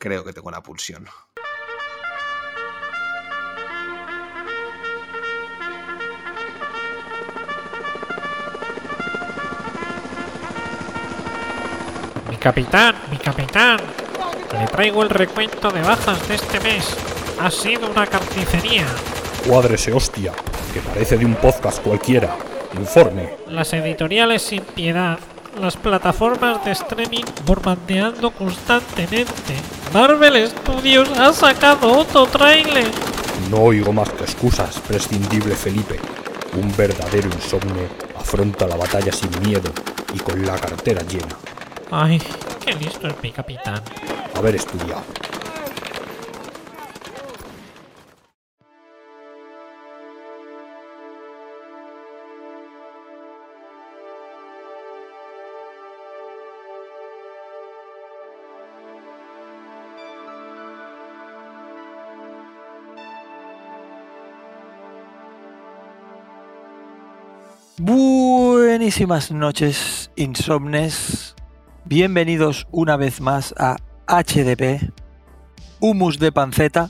Creo que tengo la pulsión. Mi capitán, mi capitán. Le traigo el recuento de bajas de este mes. Ha sido una carnicería. Cuádrese, hostia, que parece de un podcast cualquiera. Informe. Las editoriales sin piedad. Las plataformas de streaming bombardeando constantemente. Marvel Studios ha sacado otro tráiler. No oigo más que excusas, prescindible Felipe. Un verdadero insomne afronta la batalla sin miedo y con la cartera llena. Ay, qué listo es mi capitán. Haber estudiado. Buenísimas noches, insomnes. Bienvenidos una vez más a HDP, Humus de Panceta,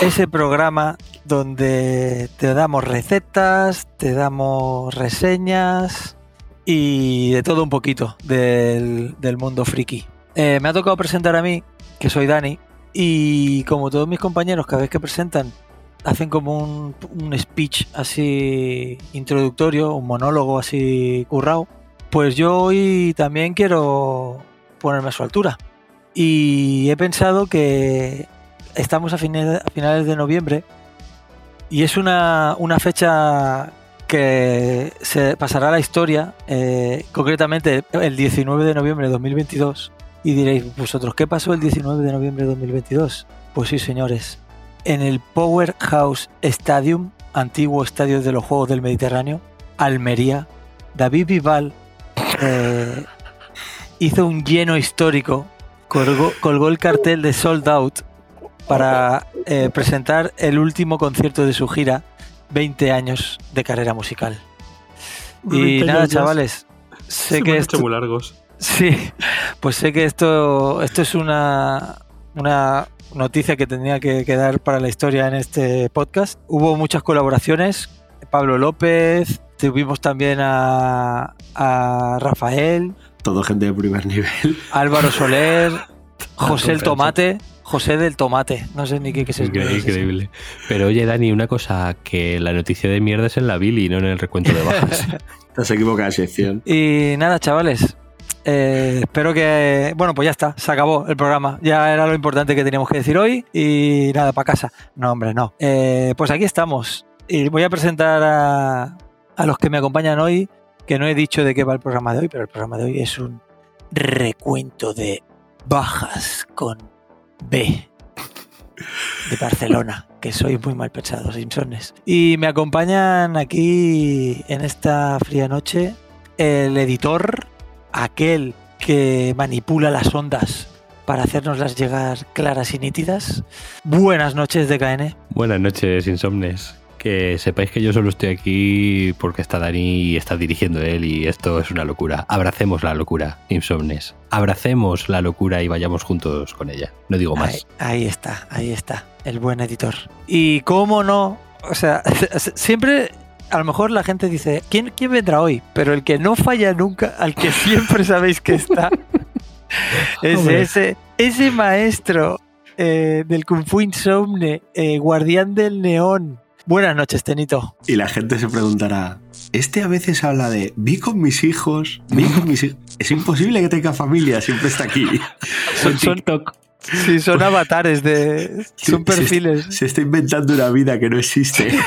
ese programa donde te damos recetas, te damos reseñas y de todo un poquito del, del mundo friki. Eh, me ha tocado presentar a mí, que soy Dani, y como todos mis compañeros, cada vez que presentan, hacen como un, un speech así introductorio, un monólogo así currado, pues yo hoy también quiero ponerme a su altura. Y he pensado que estamos a, finales de noviembre y es una, una fecha que se pasará a la historia, eh, concretamente el 19 de noviembre de 2022. Y diréis, vosotros, ¿qué pasó el 19 de noviembre de 2022? Pues sí, señores, en el Powerhouse Stadium, antiguo estadio de los Juegos del Mediterráneo, Almería, David Vival eh, hizo un lleno histórico, colgó, colgó el cartel de Sold Out para eh, presentar el último concierto de su gira, 20 años de carrera musical. Y 20 nada, chavales, sé Se que esto, muy largos. Sí, pues sé que esto, esto es una, una noticia que tenía que quedar para la historia en este podcast. Hubo muchas colaboraciones. Pablo López, tuvimos también a, a Rafael, Todo gente de primer nivel. Álvaro Soler, José el. Tomate, José del Tomate. No sé ni qué, qué es eso. Increíble, increíble. Pero oye, Dani, una cosa, que la noticia de mierda es en la Billy, no en el recuento de bajas. Te has equivocado de sección. Y nada, chavales. Eh, espero que. Bueno, pues ya está, se acabó el programa. Ya era lo importante que teníamos que decir hoy. Y nada, para casa. No, hombre, no. Eh, pues aquí estamos. Y voy a presentar a, a los que me acompañan hoy. Que no he dicho de qué va el programa de hoy, pero el programa de hoy es un recuento de bajas con B de Barcelona, que soy muy mal pensado, Simpsones. Y me acompañan aquí en esta fría noche el editor, aquel que manipula las ondas para hacernoslas llegar claras y nítidas. Buenas noches, DKN. Buenas noches, insomnes. Que sepáis que yo solo estoy aquí porque está Dani y está dirigiendo él y esto es una locura. Abracemos la locura, insomnes. Abracemos la locura y vayamos juntos con ella. No digo Ahí, más. ahí está, ahí está, el buen editor. Y cómo no, o sea, siempre, a lo mejor la gente dice, ¿quién, quién vendrá hoy? Pero el que no falla nunca, al que siempre sabéis que está, es ese, ese maestro eh, del Kung Fu Insomne, eh, guardián del neón. Buenas noches, Tenito. Y la gente se preguntará: Este a veces habla de vi con mis hijos, vi con mis hijos. Es imposible que tenga familia, siempre está aquí. Son, son- sí, son avatares de. Son Se- perfiles. Se, está inventando una vida que no existe.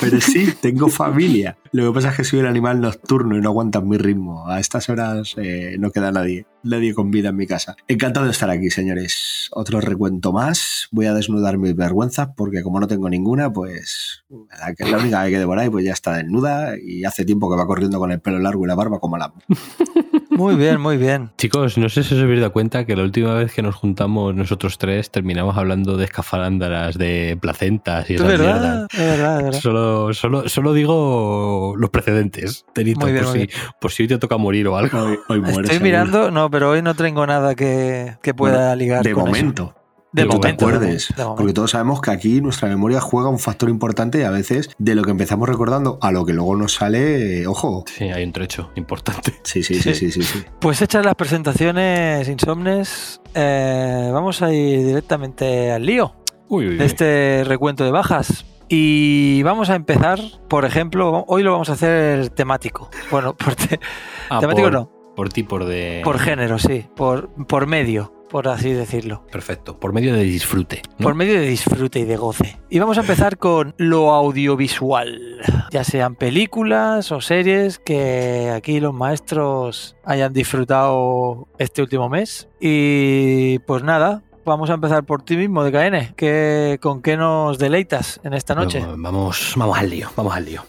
Pero sí, tengo familia. Lo que pasa es que soy un animal nocturno y no aguantan mi ritmo. A estas horas eh, no queda nadie. Nadie con vida en mi casa. Encantado de estar aquí, señores. Otro recuento más. Voy a desnudar mis vergüenzas porque como no tengo ninguna, pues la, que, la única que devorar pues ya está desnuda y hace tiempo que va corriendo con el pelo largo y la barba como la... Muy bien, muy bien. Chicos, no sé si os habéis dado cuenta que la última vez que nos juntamos nosotros tres terminamos hablando de escafalándaras, de placentas y Es esas verdad, mierdas. es verdad, es verdad. Solo, solo, solo digo los precedentes, Tenito, bien, por, si, por si hoy te toca morir o algo. Hoy, hoy muere, Estoy mirando, no, pero hoy no tengo nada que, que pueda Bueno, ligar De con eso. De que tú te acuerdes. momento, de momento. Porque todos sabemos que aquí nuestra memoria juega un factor importante y a veces de lo que empezamos recordando a lo que luego nos sale, eh, ojo. Sí, hay un trecho importante. Sí, sí, sí, sí, sí. sí. Pues hechas las presentaciones insomnes, eh, vamos a ir directamente al lío Uy, uy, de este recuento de bajas. Y vamos a empezar, por ejemplo, hoy lo vamos a hacer temático. Bueno, por, te- Ah, temático por, no, Por ti, por de. por género, sí, por, por medio, por así decirlo. Perfecto. Por medio de disfrute. ¿no? Por medio de disfrute y de goce. Y vamos a empezar con lo audiovisual, ya sean películas o series que aquí los maestros hayan disfrutado este último mes. Y pues nada, vamos a empezar por ti mismo, DKN. ¿Qué, ¿Con qué nos deleitas en esta noche? Vamos, vamos al lío, vamos al lío.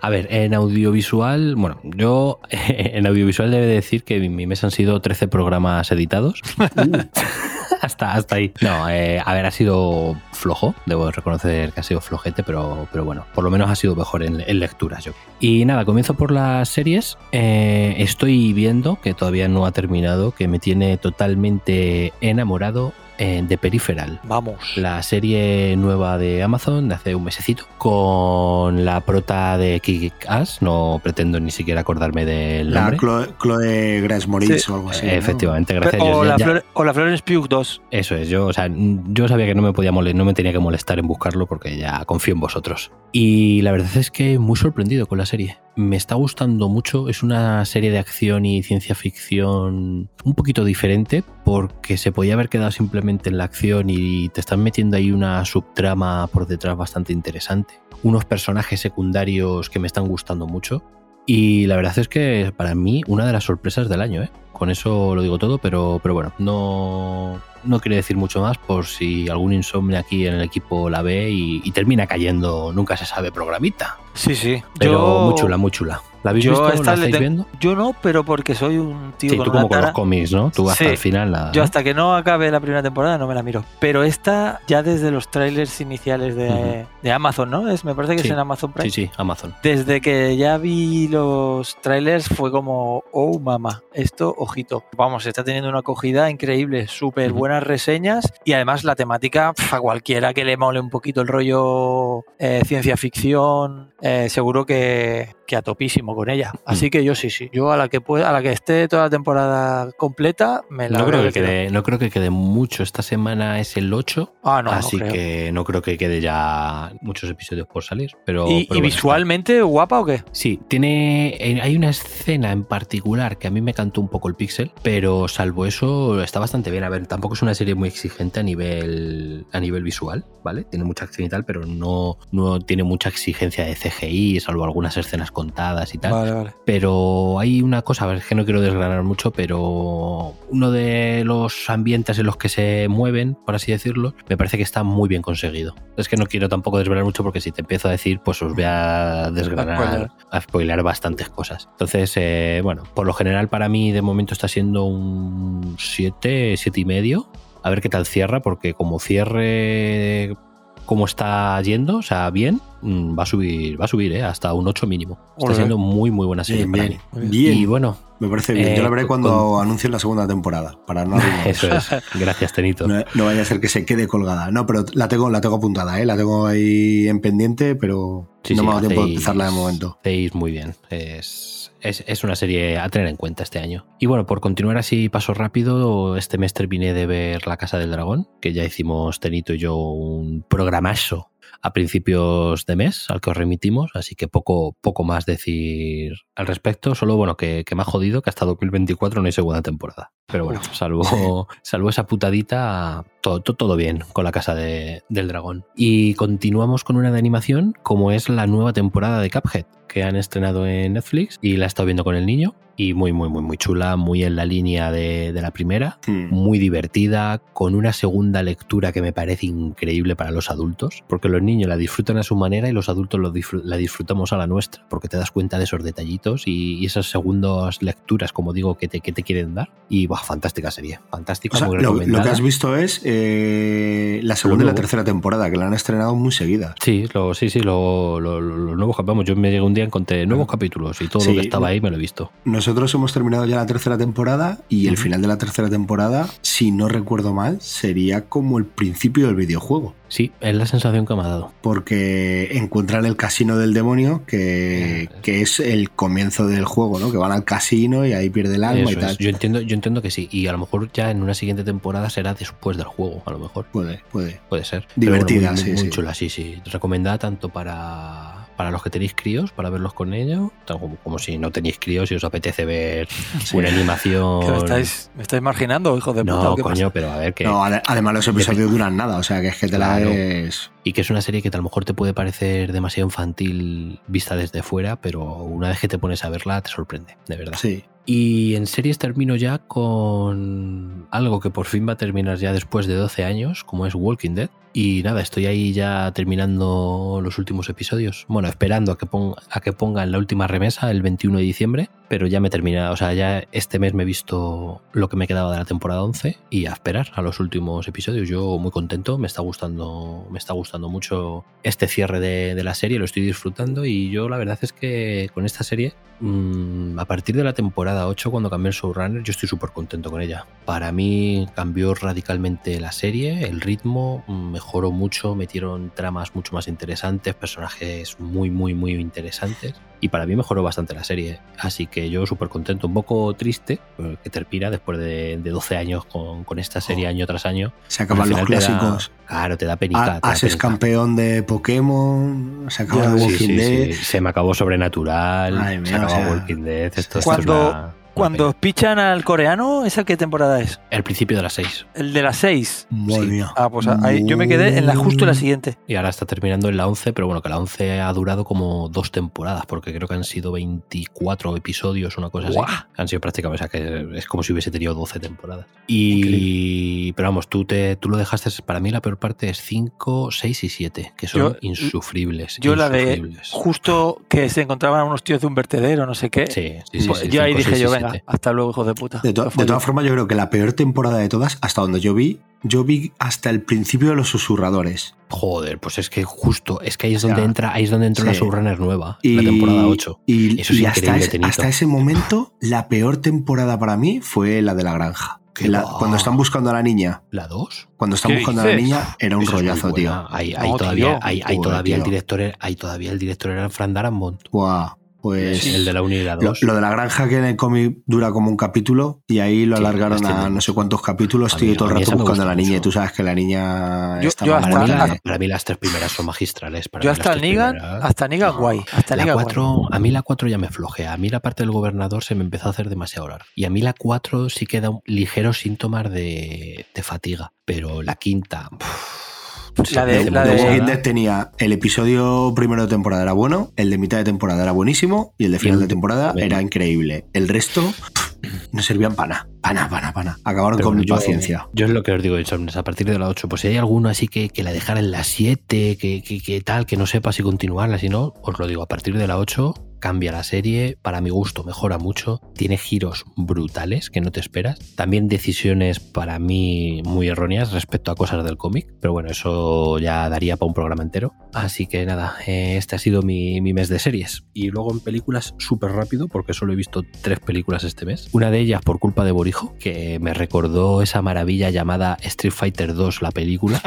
A ver, en audiovisual, bueno, yo en audiovisual debe decir que mi, mi mes han sido 13 programas editados. hasta, hasta ahí. No, eh, a ver, ha sido flojo, debo reconocer que ha sido flojete, pero, pero bueno, por lo menos ha sido mejor en, en lecturas yo. Y nada, comienzo por las series. Eh, estoy viendo, que todavía no ha terminado, que me tiene totalmente enamorado de Peripheral Vamos. la serie nueva de Amazon de hace un mesecito con la prota de Kick-Ass, no pretendo ni siquiera acordarme del La nombre. Chloe, Chloe Grace Moritz Sí. o algo así. Eh, ¿no? Efectivamente, gracias. o, Yo la ya- Flor- o la Florence Pugh 2. Eso es, yo, o sea, yo sabía que no me podía mole- no me tenía que molestar en buscarlo porque ya confío en vosotros. Y la verdad es que muy sorprendido con la serie. Me está gustando mucho, es una serie de acción y ciencia ficción un poquito diferente porque se podía haber quedado simplemente en la acción y te están metiendo ahí una subtrama por detrás bastante interesante. Unos personajes secundarios que me están gustando mucho. Y la verdad es que para mí una de las sorpresas del año, ¿eh? Con eso lo digo todo, pero, pero bueno, no, no quiere decir mucho más por si algún insomnio aquí en el equipo la ve y, y termina cayendo, nunca se sabe, programita. Sí, sí. Pero yo, muy chula, muy chula. ¿La habéis yo visto? esta ¿La le estáis viendo? Yo no, pero porque soy un tío Sí, con tú una como con los cómics, ¿no? Tú hasta Sí. el final la... Yo hasta que no acabe la primera temporada no me la miro. Pero esta, ya desde los trailers iniciales de, de Amazon, ¿no? Es, me parece que Sí. es en Amazon Prime. Sí, sí, Amazon. Desde que ya vi los trailers fue como, oh mamá, esto, ojito. Vamos, está teniendo una acogida increíble, súper Ujú. Buenas reseñas y además la temática, a cualquiera que le mole un poquito el rollo eh, ciencia ficción, eh, seguro que, que a topísimo con ella. Así que yo sí, sí, yo a la que pueda, a la que esté toda la temporada completa, me la No creo, que quede, no creo que quede mucho. Esta semana es el 8, Ah, no, así que no creo que quede ya muchos episodios por salir. Pero, ¿Y, pero y bueno, está. visualmente guapa o qué? Sí, tiene. eh, Hay una escena en particular que a mí me cantó un poco el pixel, pero salvo eso, está bastante bien. A ver, tampoco es una serie muy exigente a nivel, a nivel visual, ¿vale? Tiene mucha acción y tal, pero no, no tiene mucha exigencia de CGI, salvo algunas escenas contadas y tal. Vale, vale. Pero hay una cosa, a ver, es que no quiero desgranar mucho, pero uno de los ambientes en los que se mueven, por así decirlo, me parece que está muy bien conseguido. Es que no quiero tampoco desvelar mucho porque si te empiezo a decir, pues os voy a desgranar, a spoilear bastantes cosas. Entonces, eh, bueno, por lo general para mí de momento está siendo un 7, 7 y medio. A ver qué tal cierra, porque como cierre como está yendo, o sea, bien, va a subir, va a subir, ¿eh? hasta un 8 mínimo. Está siendo muy, muy buena serie Bien, para bien. mí. Bien. Y bueno, Me parece bien. Eh, Yo la veré con- cuando anuncien la segunda temporada, para no eso es. Gracias, Tenito. No, no vaya a ser que se quede colgada. No, pero la tengo, la tengo apuntada, ¿eh? La tengo ahí en pendiente, pero Sí, no sí, me ha dado tiempo de empezarla de momento. Hacéis muy bien. Es, es, es una serie a tener en cuenta este año. Y bueno, por continuar así, paso rápido, este mes terminé de ver La Casa del Dragón, que ya hicimos Tenito y yo un programazo a principios de mes, al que os remitimos, así que poco, poco más decir al respecto. Solo, bueno, que, que me ha jodido que hasta 2024 no hay segunda temporada. Pero bueno, salvo, salvo esa putadita, todo, todo, todo bien con la casa de- del dragón. Y continuamos con una de animación, como es la nueva temporada de Cuphead, que han estrenado en Netflix y la he estado viendo con el niño. Y muy, muy, muy, muy chula, muy en la línea de, de la primera Hmm. muy divertida, con una segunda lectura que me parece increíble para los adultos, porque los niños la disfrutan a su manera y los adultos lo disfr- la disfrutamos a la nuestra, porque te das cuenta de esos detallitos y, y esas segundas lecturas, como digo, que te, que te quieren dar. Y buah, fantástica serie, fantástica, O sea, muy lo, lo que has visto es eh, la segunda y la nuevo. tercera temporada, que la han estrenado muy seguidas. Sí, lo, sí, sí, lo, lo- lo- cap- vamos, yo me llegué un día encontré nuevos capítulos y todo Sí. lo que estaba ahí me lo he visto. Nosotros hemos terminado ya la tercera temporada y el final de la tercera temporada, si no recuerdo mal, sería como el principio del videojuego. Sí, es la sensación que me ha dado. Porque encuentran el casino del demonio, que, que es el comienzo del juego, ¿no? Que van al casino y ahí pierde el alma y tal. es. Yo entiendo, yo entiendo que sí. Y a lo mejor ya en una siguiente temporada será después del juego, a lo mejor. Puede, puede. Puede ser. Bueno, Divertida, muy, sí, muy sí. chula, sí, sí. Recomendada tanto para, para los que tenéis críos, para verlos con ellos, como, como si no tenéis críos y os apetece ver una animación. ¿Que me estáis, me estáis marginando, hijo de puta? No, ¿o qué coño, pasa? pero a ver que. No, ade- además los episodios duran nada, o sea que es que te la ves... Y que es una serie que a lo mejor te puede parecer demasiado infantil vista desde fuera, pero una vez que te pones a verla te sorprende, de verdad. Sí. Y en series termino ya con algo que por fin va a terminar ya después de 12 años, como es Walking Dead. Y nada, estoy ahí ya terminando los últimos episodios. Bueno, esperando a que, ponga, a que pongan la última remesa el 21 de diciembre, pero ya me termina, o sea, ya este mes me he visto lo que me quedaba de la temporada 11 y a esperar a los últimos episodios. Yo muy contento, me está gustando, me está gustando mucho este cierre de, la serie, lo estoy disfrutando y yo la verdad es que con esta serie mm, a partir de la temporada 8, cuando cambió el showrunner, yo estoy súper contento con ella. Para mí cambió radicalmente la serie, el ritmo mm, mejoró mucho, metieron tramas mucho más interesantes, personajes muy, muy, muy interesantes. Y para mí mejoró bastante la serie. Así que yo súper contento, un poco triste, eh, que termina después de, de 12 años con, con esta serie Oh. año tras año. Se acaban los da- clásicos. claro, te da penica. A- te da As es penica. campeón de Pokémon, se acaba Sí, Walking sí, Dead. sí. Se me acabó Sobrenatural, Ay, se acabó o sea, Walking Dead. Esto, esto es Cuando- una Cuando pichan al coreano, ¿esa qué temporada es? El principio de las 6. El de las 6. Madre Sí. mía. Ah, pues ahí, yo me quedé en la justo en la siguiente. Y ahora está terminando en la 11, pero bueno, que la 11 ha durado como dos temporadas, porque creo que han sido 24 episodios, una cosa Guau. así. Han sido prácticamente, o sea, que es como si hubiese tenido 12 temporadas. Y, pero vamos, tú, te, tú lo dejaste, para mí la peor parte es 5, 6 y 7, que son Yo- insufribles. Yo la de justo que se encontraban unos tíos de un vertedero, no sé qué. Sí, sí, sí, Pues sí, yo ahí 5, dije 6 y yo, venga, 7. hasta luego, hijo de puta. De, to- todas yo. formas, yo creo que la peor temporada de todas, hasta donde yo vi, yo vi hasta el principio de los susurradores. Joder, pues es que justo, es que ahí es O sea, donde entra, ahí es donde entró la sí. showrunner nueva, Y, la temporada 8. Y, Eso es y hasta, ese, Tenito. hasta ese momento, la peor temporada para mí fue la de la granja. La- cuando están buscando a la niña. ¿La 2? Cuando están ¿Qué buscando a la niña, era un Esa es muy rollazo, tío. ahí No, todavía, tío. ahí, ahí Joder, todavía el director, era- ahí todavía el director era Fran Darabont. Buah, pues. el de la 1 y la Lo, 2. lo de la granja que en el cómic dura como un capítulo y ahí lo Sí, alargaron extienden a no sé cuántos capítulos, A tío, mí- y todo el rato buscando a la niña. Y mucho. tú sabes que la niña Yo- está yo mal hasta- para, mí para mí las tres primeras son magistrales. Para Yo hasta primeras- hasta Negan No. guay. Hasta La Negan guay. 4, a mí la 4 ya me flojea. A mí la parte del gobernador se me empezó a hacer demasiado larga. Y a mí la 4 sí queda un ligeros síntomas de, de fatiga. Pero la quinta. pff, La se de- la de-. Walking Dead tenía el episodio primero de temporada era bueno, el de mitad de temporada era buenísimo y el de final de temporada era increíble. El resto pff, no servían para nada, para nada, para nada, para nada. Acabaron Pero con mi yo- paciencia. Yo es lo que os digo, Insomnes, a partir de la 8, pues si hay alguno así que, que la dejara en la 7, que, que, que tal, que no sepa si continuarla, si no, os lo digo, a partir de la 8 cambia la serie, para mi gusto mejora mucho, tiene giros brutales que no te esperas, también decisiones para mí muy erróneas respecto a cosas del cómic, pero bueno, eso ya daría para un programa entero. Así que nada, eh, este ha sido mi, mi mes de series. Y luego en películas súper rápido, porque solo he visto tres películas este mes. Una de ellas por culpa de Borijo, que me recordó esa maravilla llamada Street Fighter 2, la película.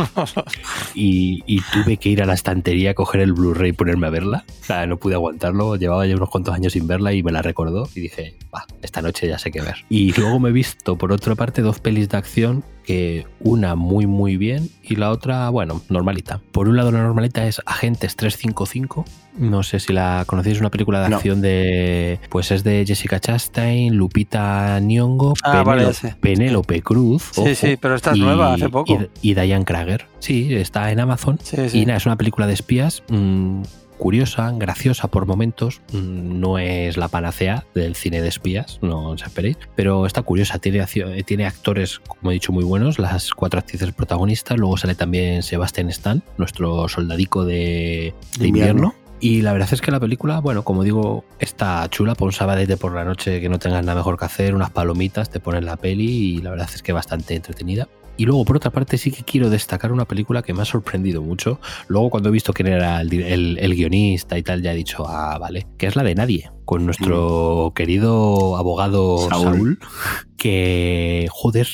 y, y tuve que ir a la estantería a coger el Blu-ray y ponerme a verla. O sea, no pude aguantarlo, llevaba ya unos cuantos años sin verla y me la recordó y dije, va, esta noche ya sé qué ver. Y luego me he visto, por otra parte, dos pelis de acción que una muy muy bien y la otra, bueno, normalita. Por un lado la normalita es Agentes 355, no sé si la conocéis, una película de No. acción de, pues es de Jessica Chastain, Lupita Nyong'o, Ah. Penélope Cruz, Sí, ojo, sí, pero esta es y- nueva, hace poco. Y, y Diane Krager, sí, está en Amazon. Sí, sí. Y nada, es una película de espías mm, curiosa, graciosa por momentos. mm, No es la panacea del cine de espías, no os esperéis. Pero está curiosa, tiene, eh, tiene actores, como he dicho, muy buenos. Las cuatro actrices protagonistas. Luego sale también Sebastian Stan, nuestro soldadico de, de Invierno. Y la verdad es que la película, bueno, como digo, está chula para un sábado de por la noche que no tengas nada mejor que hacer, unas palomitas, te pones la peli y la verdad es que bastante entretenida. Y luego, por otra parte, sí que quiero destacar una película que me ha sorprendido mucho. Luego, cuando he visto quién era el, el- el guionista y tal, ya he dicho, ah, vale, que es la de Nadie, con nuestro querido abogado Saúl. Saúl, que, joder,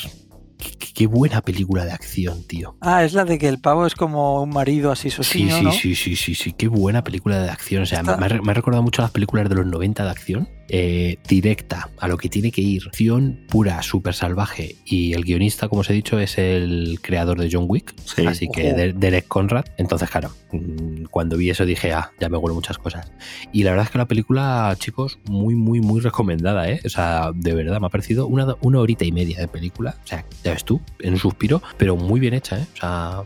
qué, buena película de acción, tío. Ah, es la de que el pavo es como un marido así Sí, sosino, sí, ¿no? sí, sí, sí, sí, qué buena película de acción. O sea, me ha, re- me ha recordado mucho a las películas de los 90 de acción. Eh, directa, a lo que tiene que ir. Acción pura, súper salvaje. Y el guionista, como os he dicho, es el creador de John Wick. Sí. Así que de- Derek Conrad. Entonces, claro, mm, cuando vi eso dije, ah, ya me huelen muchas cosas. Y la verdad es que la película, chicos, muy, muy, muy recomendada, ¿eh? O sea, de verdad, me ha parecido una, una horita y media de película. O sea, ya ves tú, en un suspiro, pero muy bien hecha, ¿eh? O sea,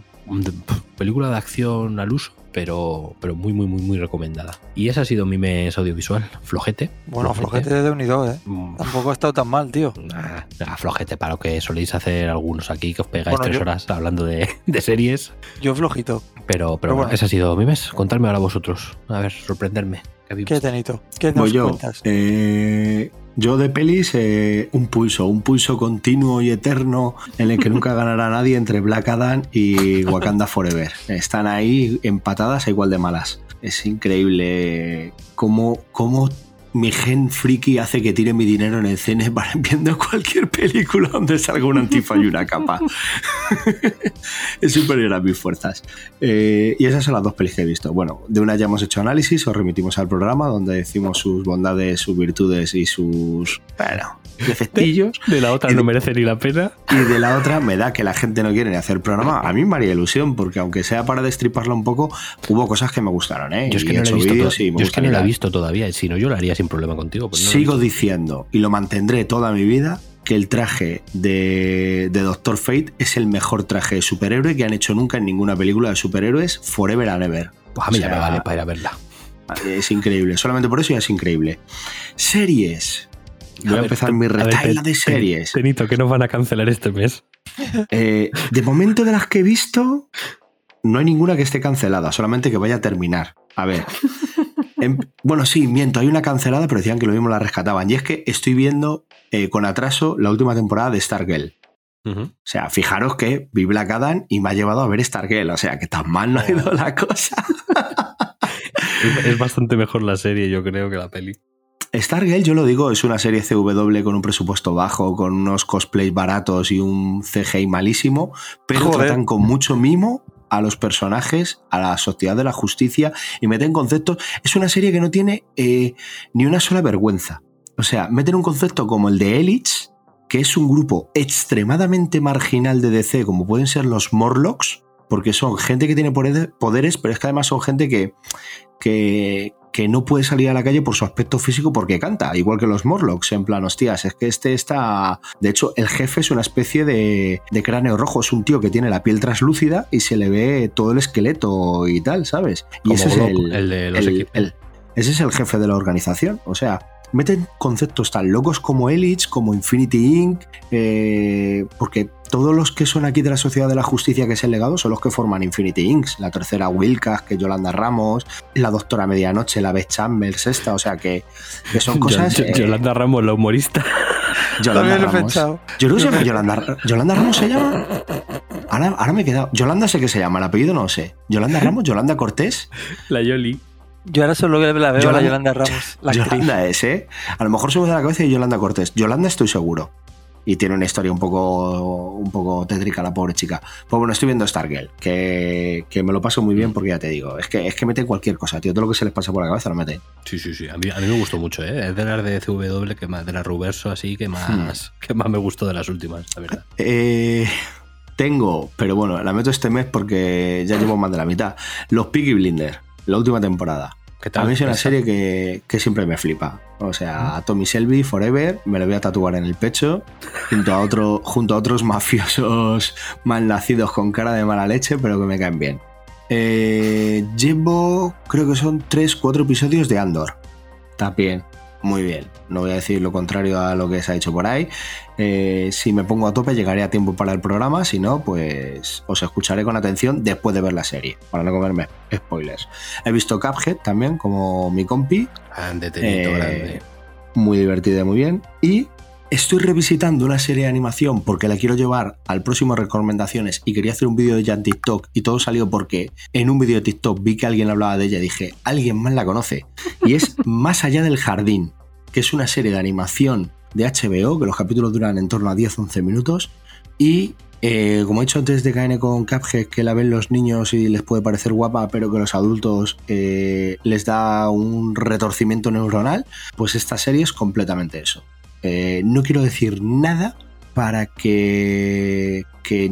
película de acción al uso. Pero, pero muy, muy, muy, muy recomendada. Y ese ha sido mi mes audiovisual. Flojete. Bueno, flojete de unido, ¿eh? Mm, Tampoco ha estado tan mal, tío. nah, nah, flojete para lo que soléis hacer algunos aquí, que os pegáis Bueno, tres yo- horas hablando de, de series. Yo flojito. Pero, pero, Pero bueno, ese ha sido mi mes. Contadme ahora vosotros. A ver, sorprenderme. ¿Qué ¿Qué tenito? ¿Qué nos yo, cuentas? eh, yo de pelis, eh, un pulso, un pulso continuo y eterno en el que nunca ganará nadie entre Black Adam y Wakanda Forever. Están ahí empatadas a igual de malas. Es increíble cómo, cómo mi gen friki hace que tire mi dinero en el cine para viendo cualquier película donde salga un antifa y una capa. es superior a mis fuerzas. Eh, y esas son las dos pelis que he visto. Bueno, de una ya hemos hecho análisis, os remitimos al programa donde decimos sus bondades, sus virtudes y sus, bueno, defectillos. De la otra no de- merece ni la pena. Y de la otra me da que la gente no quiere ni hacer programa. A mí me haría ilusión, porque aunque sea para destriparla un poco, hubo cosas que me gustaron, ¿eh? Yo es que no la he visto, yo es que no la he visto todavía. Si no, yo lo haría sin problema contigo. no he Sigo diciendo, y lo mantendré toda mi vida, que el traje de, de Doctor Fate es el mejor traje de superhéroe que han hecho nunca en ninguna película de superhéroes, forever and ever. Pues a mí O ya me vale para ir a verla. Es increíble, solamente por eso ya es increíble. Series. Voy a, empezar mi retaila de series. Tenito, que nos van a cancelar este mes? Eh, de momento de las que he visto, no hay ninguna que esté cancelada, solamente que vaya a terminar. A ver. Em- bueno, sí, miento, hay una cancelada, pero decían que lo mismo la rescataban. Y es que estoy viendo eh, con atraso la última temporada de Stargirl. O sea, fijaros que vi Black Adam y me ha llevado a ver Stargirl. O sea, que tan mal no ha ido la cosa. Es, es bastante mejor la serie, yo creo, que la peli. Stargirl, yo lo digo, es una serie CW con un presupuesto bajo, con unos cosplays baratos y un CGI malísimo, pero Joder. tratan con mucho mimo a los personajes, a la sociedad de la justicia y meten conceptos. Es una serie que no tiene eh, ni una sola vergüenza. O sea, meten un concepto como el de Elites, que es un grupo extremadamente marginal de DC, como pueden ser los Morlocks, porque son gente que tiene poder- poderes, pero es que además son gente que, que, que no puede salir a la calle por su aspecto físico porque canta, igual que los Morlocks, en plan, hostias, es que este está... De hecho, el jefe es una especie de, de cráneo rojo, es un tío que tiene la piel translúcida y se le ve todo el esqueleto y tal, ¿sabes? Y Como ese es el, el de los el- equipos. el- ese es el jefe de la organización, o sea... Meten conceptos tan locos como Elites, como Infinity Inc., eh, porque todos los que son aquí de la Sociedad de la Justicia, que es el legado, son los que forman Infinity Inc., la tercera Wilcas, que es Yolanda Ramos, la doctora Medianoche, la Beth Chambers, esta, o sea que, que son cosas... Yo- yo- eh, Yolanda Ramos, la humorista. Yolanda También lo he Ramos. Yo no sé Yolanda, Yolanda Ramos se llama. Ahora, ahora me he quedado. Yolanda sé que se llama, el apellido no lo sé. Yolanda Ramos, Yolanda Cortés. La Yoli. Yo ahora solo la veo a la Yolanda- Ramos, la actriz. Yolanda es, ¿eh? A lo mejor se me da la cabeza y Yolanda Cortés. Yolanda estoy seguro. Y tiene una historia un poco, un poco tétrica la pobre chica. Pues bueno, estoy viendo Stargirl, que, que me lo paso muy bien porque ya te digo, es que, es que mete cualquier cosa, tío. Todo lo que se les pasa por la cabeza lo mete. Sí, sí, sí. A mí, a mí me gustó mucho, ¿eh? Es de las de CW, que más, de la Ruverso, así, que más, que más me gustó de las últimas, la verdad. Eh, tengo, pero bueno, la meto este mes porque ya llevo más de la mitad. Los Peaky Blinders, la última temporada. ¿Qué A mí es una ¿Esa? serie que, que siempre me flipa. O sea, Tommy Shelby Forever, me lo voy a tatuar en el pecho, junto a, otro, junto a otros mafiosos mal nacidos con cara de mala leche, pero que me caen bien. Eh, llevo, creo que son 3-4 episodios de Andor. Bien, muy bien. No voy a decir lo contrario a lo que se ha dicho por ahí. Eh, si me pongo a tope, llegaré a tiempo para el programa. Si no, pues os escucharé con atención después de ver la serie, para no comerme spoilers. He visto Cuphead también, como mi compi. Grande, tenito, Eh, grande. Muy divertida, muy bien. Y estoy revisitando una serie de animación porque la quiero llevar al próximo recomendaciones y quería hacer un vídeo de ella en TikTok y todo salió porque en un vídeo de TikTok vi que alguien hablaba de ella y dije, alguien más la conoce. Y es Más allá del jardín, que es una serie de animación de HBO, que los capítulos duran en torno a 10-11 minutos y... eh, como he dicho antes de KN con Cuphead, que la ven los niños y les puede parecer guapa, pero que los adultos eh, les da un retorcimiento neuronal, pues esta serie es completamente eso. Eh, no quiero decir nada para que, que-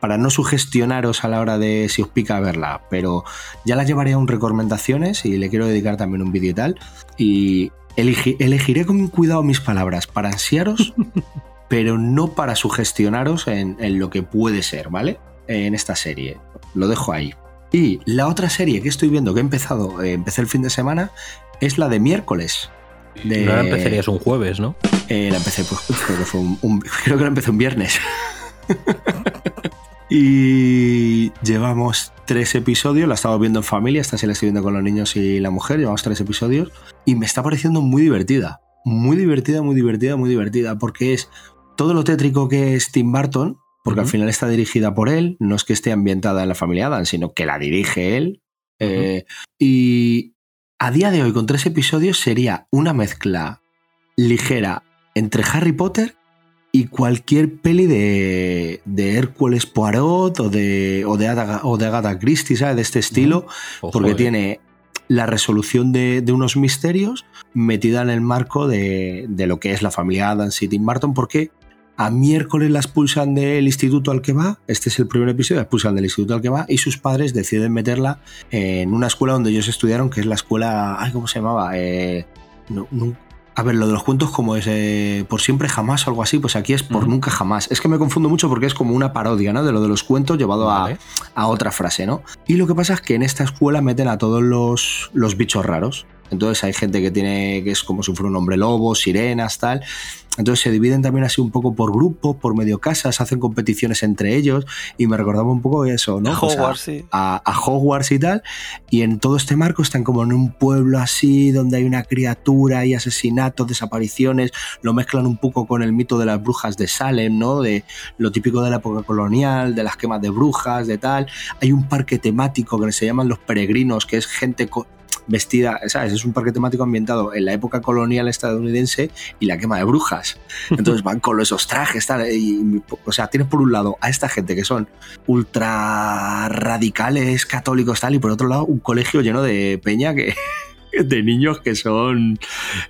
para no sugestionaros a la hora de si os pica verla, pero ya la llevaré a un recomendaciones y le quiero dedicar también un vídeo y tal. Y elegi- elegiré con cuidado mis palabras para ansiaros, pero no para sugestionaros en, en lo que puede ser, ¿vale? En esta serie. Lo dejo ahí. Y la otra serie que estoy viendo que he empezado, eh, empecé el fin de semana, es la de miércoles. De, No la empezarías un jueves, ¿no? eh, la empecé, pues creo que fue un, un- creo que la empecé un viernes. y llevamos tres episodios, la estaba viendo en familia, esta sí la estoy viendo con los niños y la mujer, llevamos tres episodios y me está pareciendo muy divertida. Muy divertida, muy divertida, muy divertida, porque es todo lo tétrico que es Tim Burton, porque al final está dirigida por él, no es que esté ambientada en la familia Adams, sino que la dirige él. Eh, y a día de hoy, con tres episodios, sería una mezcla ligera entre Harry Potter y cualquier peli de, de Hércules Poirot o de, o de, Agatha, o de Agatha Christie, ¿sabes? De este estilo, porque eh. tiene la resolución de, de unos misterios metida en el marco de, de lo que es la familia Adams y Tim Burton, porque a miércoles la expulsan del instituto al que va, este es el primer episodio, la expulsan del instituto al que va y sus padres deciden meterla en una escuela donde ellos estudiaron, que es la escuela, ay, ¿cómo se llamaba? Eh, no- no- a ver, lo de los cuentos como es eh, por siempre jamás o algo así, pues aquí es por nunca jamás. Es que me confundo mucho porque es como una parodia, ¿no? De lo de los cuentos llevado a, a otra frase, ¿no? Y lo que pasa es que en esta escuela meten a todos los, los bichos raros. Entonces hay gente que tiene, que es como si fuera un hombre lobo, sirenas, tal. Entonces se dividen también así un poco por grupos, por medio casas, hacen competiciones entre ellos y me recordaba un poco eso, ¿no? Pues a- Hogwarts, sí. a, a Hogwarts y tal. Y en todo este marco están como en un pueblo así, donde hay una criatura, hay asesinatos, desapariciones, lo mezclan un poco con el mito de las brujas de Salem, ¿no? De lo típico de la época colonial, de las quemas de brujas, de tal. Hay un parque temático que se llaman Los Peregrinos, que es gente vestida, ¿sabes? Es un parque temático ambientado en la época colonial estadounidense y la quema de brujas. Entonces van con esos trajes, tal. O sea, tienes por un lado a esta gente que son ultra radicales católicos tal y por otro lado un colegio lleno de peña que de niños que son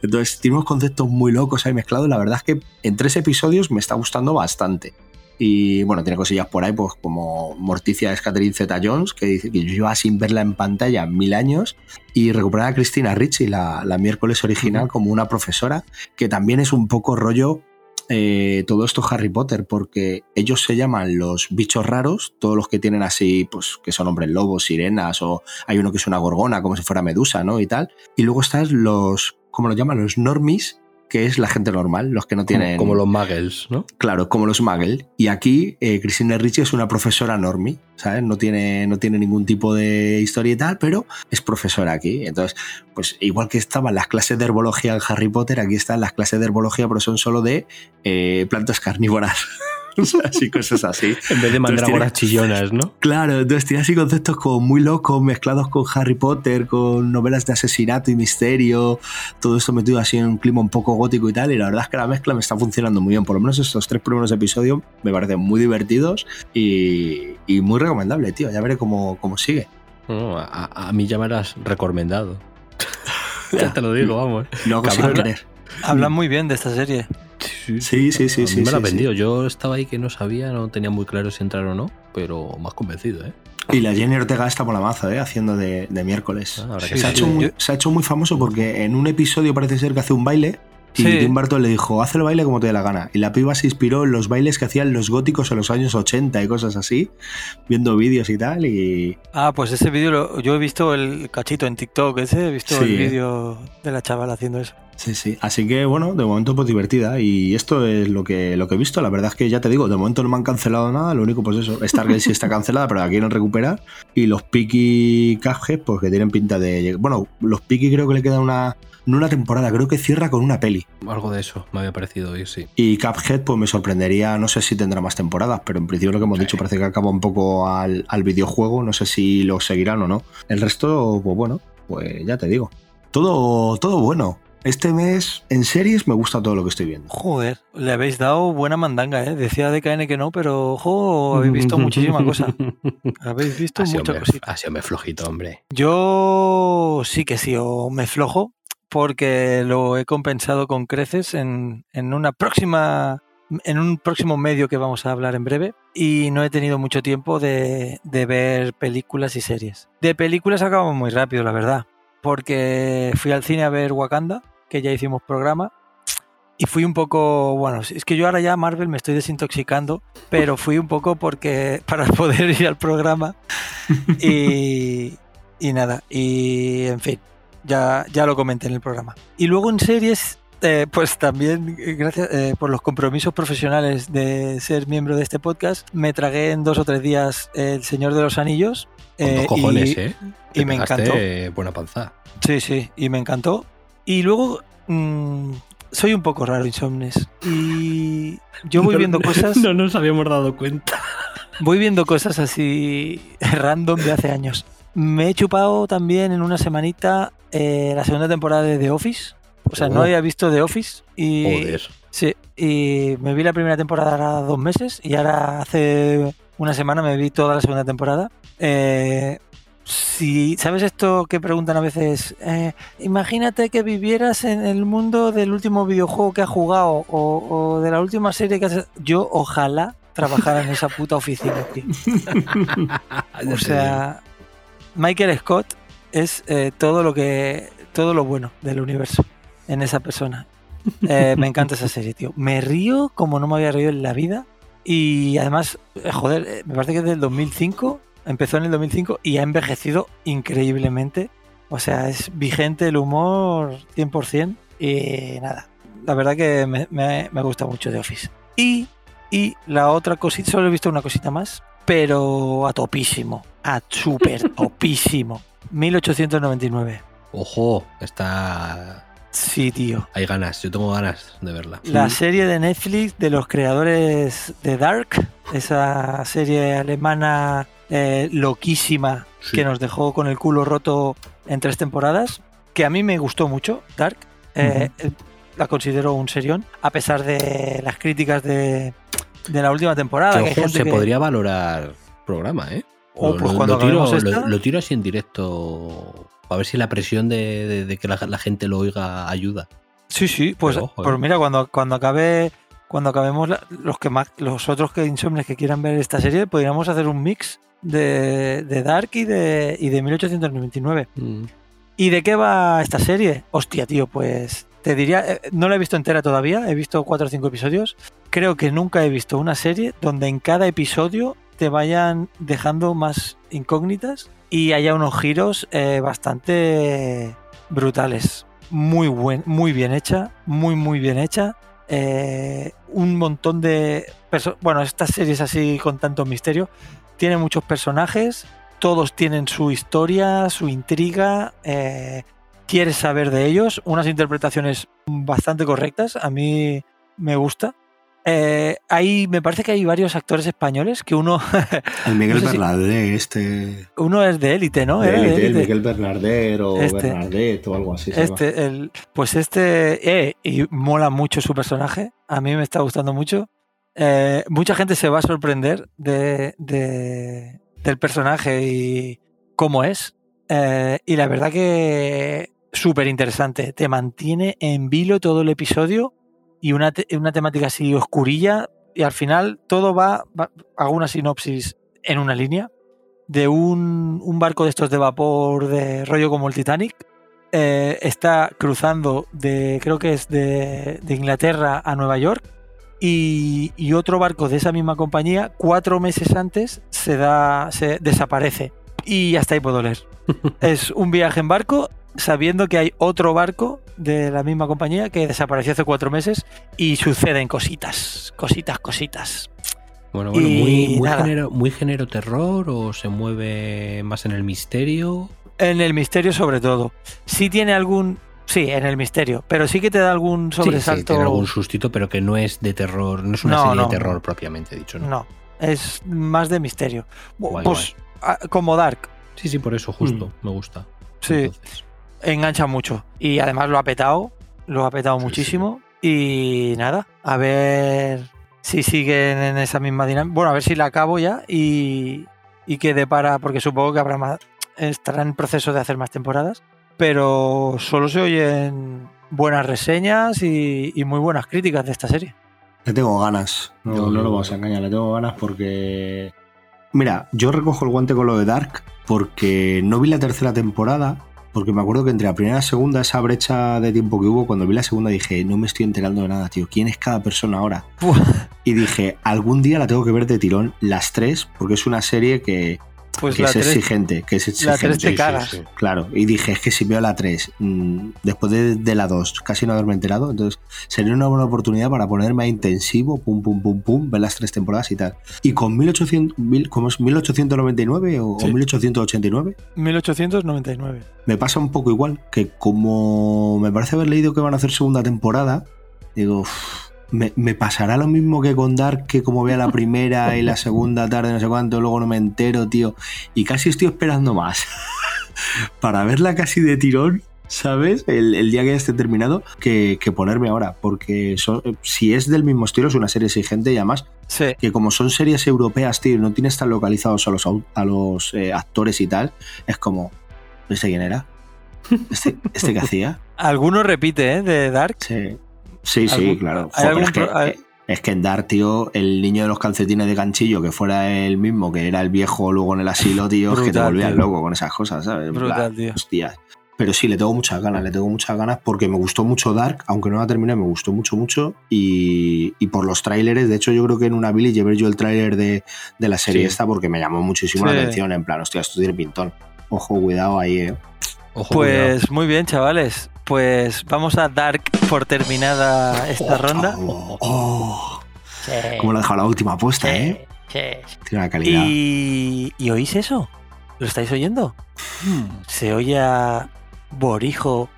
entonces tiene unos conceptos muy locos ahí mezclados la verdad es que en tres episodios me está gustando bastante y bueno tiene cosillas por ahí pues como Morticia es Catherine Zeta Jones que dice que yo llevaba sin verla en pantalla mil años y recuperar a Cristina Ricci la, la miércoles original como una profesora que también es un poco rollo eh, todo esto Harry Potter, porque ellos se llaman los bichos raros, todos los que tienen así, pues que son hombres lobos, sirenas, o hay uno que es una gorgona, como si fuera medusa, ¿no? Y tal. Y luego están los, ¿cómo lo llaman? Los normies, que es la gente normal, los que no tienen. Como, como los muggles, ¿no? Claro, como los Muggle. Y aquí eh, Christine Ricci es una profesora normie, ¿sabes? No tiene, no tiene ningún tipo de historia y tal, pero es profesora aquí. Entonces, pues igual que estaban las clases de herbología en Harry Potter, aquí están las clases de herbología, pero son solo de eh, plantas carnívoras. así cosas así. En vez de mandrágoras chillonas, ¿no? Claro, entonces tiene así conceptos como muy locos, mezclados con Harry Potter, con novelas de asesinato y misterio, todo esto metido así en un clima un poco gótico y tal, y la verdad es que la mezcla me está funcionando muy bien, por lo menos estos tres primeros episodios me parecen muy divertidos y, y muy recomendable, tío, ya veré cómo, cómo sigue. No, a, a mí ya me lo has recomendado. ya te lo digo, vamos. Querer. Hablan muy bien de esta serie. Sí, Sí, sí, sí, a mí sí, me lo sí, ha vendido. sí. Yo estaba ahí que no sabía, no tenía muy claro si entrar o no, pero más convencido, ¿eh? Y la Jenny Ortega está por la maza, ¿eh? haciendo de, de miércoles. Ah, se, ha hecho sí. muy, se ha hecho muy famoso porque en un episodio parece ser que hace un baile y Sí. Tim Burton le dijo, haz el baile como te dé la gana. Y la piba se inspiró en los bailes que hacían los góticos en los años 80 y cosas así, viendo vídeos y tal. Y Ah, pues ese vídeo, yo he visto el cachito en TikTok, ese, he visto Sí, el eh. vídeo de la chavala haciendo eso. sí, sí. Así que bueno, de momento pues divertida. Y esto es lo que, lo que he visto. La verdad es que ya te digo, de momento no me han cancelado nada. Lo único pues eso, Stargate sí está cancelada, pero la quieren recuperar. Y los Piki Cuphead, pues que tienen pinta de... Bueno, los Piki creo que le queda una... No una temporada, creo que cierra con una peli. Algo de eso me había parecido hoy, sí. Y Cuphead, pues me sorprendería, no sé si tendrá más temporadas, pero en principio lo que hemos dicho parece que acaba un poco al, al videojuego, no sé si lo seguirán o no. El resto, pues bueno, pues ya te digo. Todo, todo bueno. Este mes en series me gusta todo lo que estoy viendo. Joder, le habéis dado buena mandanga, ¿eh? Decía DKN que no, pero ojo, habéis visto muchísima cosa. Habéis visto Ha sido mucha me, cosita. ha sido me flojito, hombre. Yo sí que sí, o me flojo, porque lo he compensado con creces en, en una próxima. En un próximo medio que vamos a hablar en breve, y no he tenido mucho tiempo de, de ver películas y series. De películas acabamos muy rápido, la verdad, porque fui al cine a ver Wakanda, que ya hicimos programa, y fui un poco, bueno, es que yo ahora ya Marvel me estoy desintoxicando, pero fui un poco porque para poder ir al programa y, y nada, y en fin, ya, ya lo comenté en el programa. Y luego en series, eh, pues también, eh, gracias eh, por los compromisos profesionales de ser miembro de este podcast, me tragué en dos o tres días El Señor de los Anillos. Con dos eh, cojones, y, ¿eh? y me encantó. Buena panza. Sí, sí, y me encantó. Y luego mm, soy un poco raro, Insomnes. Y yo voy No- viendo cosas, No nos habíamos dado cuenta. voy viendo cosas así random de hace años. Me he chupado también en una semanita eh, la segunda temporada de The Office. O sea, no Oh. había visto The Office y Joder. sí, y me vi la primera temporada ahora dos meses y ahora hace una semana me vi toda la segunda temporada. Eh, si sabes esto que preguntan a veces, eh, imagínate que vivieras en el mundo del último videojuego que has jugado o, o de la última serie que has... Yo ojalá trabajara en esa puta oficina, tío. O sea, Michael Scott es eh, todo lo que todo lo bueno del universo en esa persona. Eh, me encanta esa serie, tío. Me río como no me había reído en la vida. Y además, eh, joder, me parece que es del 2005. Empezó en el 2005 y ha envejecido increíblemente. O sea, es vigente el humor 100%. Y nada, la verdad que me, me- me gusta mucho The Office. Y, y la otra cosita, solo he visto una cosita más, pero a topísimo. A súper topísimo. 1899. Ojo, está. Sí, tío. Hay ganas, yo tengo ganas de verla. La serie de Netflix de los creadores de Dark, esa serie alemana eh, loquísima Sí. que nos dejó con el culo roto en tres temporadas, que a mí me gustó mucho, Dark. Eh, eh, La considero un serión, a pesar de las críticas de, de la última temporada. Que, que hay ojo, gente se que- podría valorar programa, ¿eh? Oh, Lo- pues lo, cuando lo tiro, lo- lo tiro así en directo. A ver si la presión de, de- de que la, la gente lo oiga ayuda. Sí, sí, pues, ojo, pues eh. mira, cuando, cuando acabe, cuando acabemos la- los que más, los otros que insomnes que quieran ver esta serie, podríamos hacer un mix de, de Dark y de, y de 1899. ¿Y de qué va esta serie? Hostia, tío, pues te diría, eh, no la he visto entera todavía, he visto cuatro o cinco episodios. Creo que nunca he visto una serie donde en cada episodio te vayan dejando más incógnitas y haya unos giros eh, bastante brutales. Muy, buen, muy bien hecha, muy, muy bien hecha. Eh, un montón de... Bueno, estas series así con tanto misterio, tiene muchos personajes, todos tienen su historia, su intriga, quieres saber de ellos, unas interpretaciones bastante correctas, a mí me gusta. Eh, hay, me parece que hay varios actores españoles que uno. El Miguel no sé si- Bernardet, este. Uno es de élite, ¿no? de el. Miguel Bernardet o Este. Bernardet o algo así. Este, el, pues este, eh, y mola mucho su personaje, a mí me está gustando mucho. Eh, mucha gente se va a sorprender de, de- del personaje y cómo es. Eh, y la verdad que súper interesante, te mantiene en vilo todo el episodio y una, te- una temática así oscurilla y al final todo va, va- hago una sinopsis en una línea de un, un barco de estos de vapor de rollo como el Titanic eh, está cruzando de, creo que es de, de Inglaterra a Nueva York, y, y otro barco de esa misma compañía, cuatro meses antes, se da, se desaparece. Y hasta ahí puedo leer. es un viaje en barco, sabiendo que hay otro barco de la misma compañía que desapareció hace cuatro meses y suceden cositas, cositas, cositas. Bueno, bueno, Y muy, muy, género, muy género terror o se mueve más en el misterio. En el misterio sobre todo. Sí tiene algún... Sí, en el misterio, pero sí que te da algún Sí, sí, sobresalto. tiene algún sustito, pero que no es de terror, no es una No, serie no, de terror propiamente dicho. ¿no? No, es más de misterio. Guay, pues ah, como Dark, Sí, sí, por eso justo, me gusta. Mm. sí, Entonces, engancha mucho. Y además lo ha petado, lo ha petado Sí, muchísimo. Y nada, a ver si siguen en esa misma dinámica. Bueno, a ver si la acabo ya y, y que depara, porque supongo que habrá más, estará en proceso de hacer más temporadas. Pero solo se oyen buenas reseñas y, y muy buenas críticas de esta serie. Le tengo ganas, no, Yo- no lo vamos a engañar, le tengo ganas porque... Mira, yo recojo el guante con lo de Dark porque no vi la tercera temporada, porque me acuerdo que entre la primera y la segunda, esa brecha de tiempo que hubo, cuando vi la segunda dije, no me estoy enterando de nada, tío, ¿quién es cada persona ahora? Y dije, algún día la tengo que ver de tirón, las tres, porque es una serie que, Pues que la es exigente, que es la exigente. tres te cagas. Claro, y dije, es que si veo la 3, después de, de la 2, casi no haberme enterado, entonces sería una buena oportunidad para ponerme a intensivo, pum, pum, pum, pum, ver las tres temporadas y tal. Y con 1800, mil- ¿cómo es? 1899 o, o Sí. 1889, 1899. me pasa un poco igual, que como me parece haber leído que van a hacer segunda temporada, digo, "Uf, me, me pasará lo mismo que con Dark, que como vea la primera y la segunda tarde, no sé cuánto, luego no me entero, tío. Y casi estoy esperando más para verla casi de tirón, ¿sabes? El, el día que ya esté terminado, que, que ponerme ahora. Porque son- si es del mismo estilo, es una serie exigente y además Sí, que como son series europeas, tío, no tienes tan localizados a los, a los eh, actores y tal, es como, ¿este quién era? ¿Este, este qué hacía? alguno repite, ¿eh? De Dark. Sí, sí, sí, ¿Algún- claro. hay Joder, algún es, que, es que en Dark, tío, el niño de los calcetines de ganchillo, que fuera el mismo, que era el viejo luego en el asilo, tío, es que te volvías tío. loco con esas cosas, ¿sabes? Brutal, tío. Hostias. Pero sí, le tengo muchas ganas, le tengo muchas ganas porque me gustó mucho Dark, aunque no la terminé, me gustó mucho, mucho. Y, y por los tráileres, de hecho, yo creo que en una Billy llevé yo el tráiler de, de la serie Sí. esta porque me llamó muchísimo Sí. la atención. En plan, hostia, esto tiene pintón. Ojo, cuidado ahí, eh. ojo, cuidado. Pues muy bien, chavales. Pues vamos a Dark por terminada esta ronda. Oh, oh. Como lo ha dejado la última apuesta, eh. Tiene una calidad. Y, ¿Y oís eso? ¿Lo estáis oyendo? Hmm. ¿Se oye a Borijo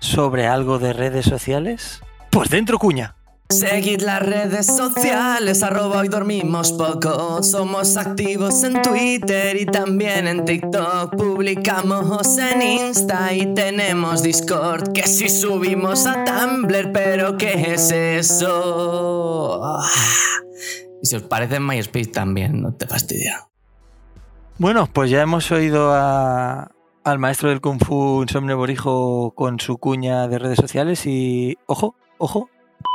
sobre algo de redes sociales? Pues dentro cuña. Seguid las redes sociales, arroba hoy dormimos poco. Somos activos en Twitter y también en TikTok. Publicamos en Insta y tenemos Discord. Que si subimos a Tumblr, pero ¿qué es eso? Y si os parece en MySpace también, no te fastidia. Bueno, pues ya hemos oído al maestro del Kung Fu Insomne Borijo con su cuña de redes sociales y ojo, ojo,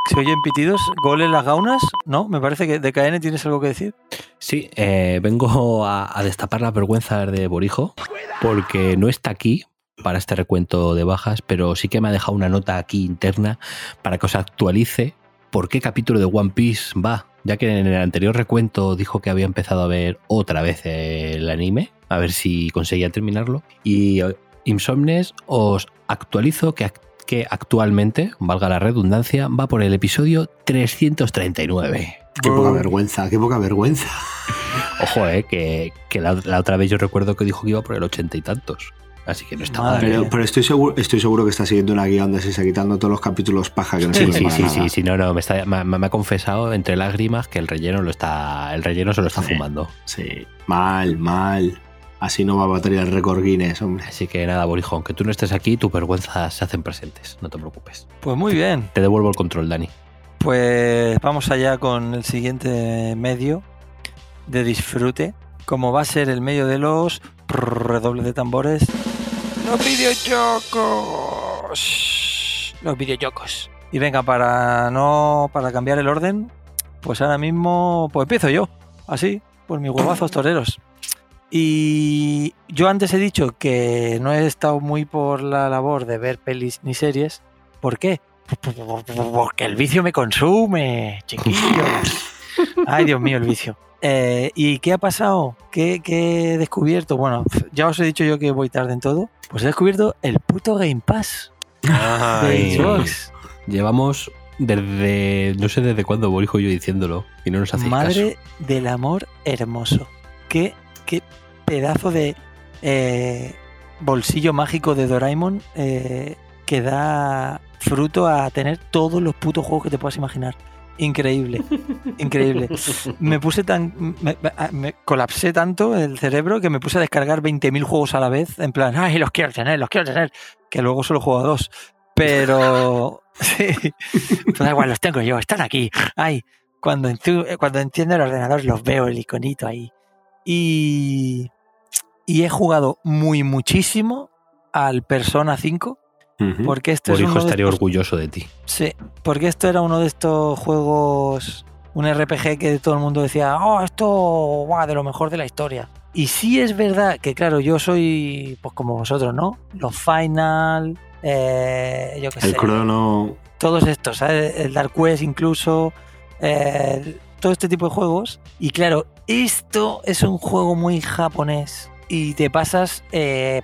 se oyen pitidos, gol en las gaunas, ¿no? Me parece que de KN tienes algo que decir. Sí, eh, vengo a, destapar las vergüenzas de Borijo porque no está aquí para este recuento de bajas, pero sí que me ha dejado una nota aquí interna para que os actualice por qué capítulo de One Piece va, ya que en el anterior recuento dijo que había empezado a ver otra vez el anime, a ver si conseguía terminarlo. Y eh, Insomnes os actualizo que, que actualmente, valga la redundancia, va por el episodio 339. Qué poca vergüenza, qué poca vergüenza. Ojo, eh, que, que la, la otra vez yo recuerdo que dijo que iba por el ochenta y tantos. Así que no está mal. Pero, mía. pero estoy, seguro, estoy seguro que está siguiendo una guía donde se está quitando todos los capítulos paja que no Sí, sirven sí, para sí, nada. sí, sí, no, no, me, está, me, me ha confesado entre lágrimas que el relleno lo está, el relleno se lo está Sí. fumando. Sí, mal, mal. Así no va a batería el récord Guinness, hombre. Así que nada, Borijón, aunque tú no estés aquí, tus vergüenzas se hacen presentes, no te preocupes. Pues muy bien. Te devuelvo el control, Dani. Pues vamos allá con el siguiente medio de disfrute. Como va a ser el medio de los redobles de tambores. Los videojuegos. Los videojuegos. Y venga, para no. para cambiar el orden, pues ahora mismo. Pues empiezo yo. Así, por mis huevazos toreros. Y yo antes he dicho que no he estado muy por la labor de ver pelis ni series. ¿Por qué? Porque el vicio me consume, chiquillos. Ay, Dios mío, el vicio. Eh, ¿Y qué ha pasado? ¿Qué, qué he descubierto? Bueno, ya os he dicho yo que voy tarde en todo. Pues he descubierto el puto Game Pass de. Xbox. Llevamos desde. No sé desde cuándo Borijo y yo diciéndolo y no nos hacéis Madre del amor hermoso. Qué, qué pedazo de eh, bolsillo mágico de Doraemon eh, que da fruto a tener todos los putos juegos que te puedas imaginar. Increíble, increíble. Me puse tan. Me, me- colapsé tanto el cerebro que me puse a descargar 20.000 juegos a la vez. En plan, ay, los quiero tener, los quiero tener. Que luego solo juego a dos. Pero. Sí. Pues da igual, los tengo yo, están aquí. Ay, cuando, entu- cuando enciendo el ordenador los veo el iconito ahí. Y. Y he jugado muy muchísimo al Persona 5. Ujú. Porque esto es uno de estaría estos- orgulloso de ti. Sí, porque esto era uno de estos juegos, un RPG que todo el mundo decía, oh, esto de lo mejor de la historia. Y sí es verdad que, claro, yo soy, pues como vosotros, ¿no? Los Final, eh, yo qué El sé, crono. todos estos, ¿sabes? El Dark Quest incluso, eh, todo este tipo de juegos. Y claro, esto es un juego muy japonés y te pasas eh,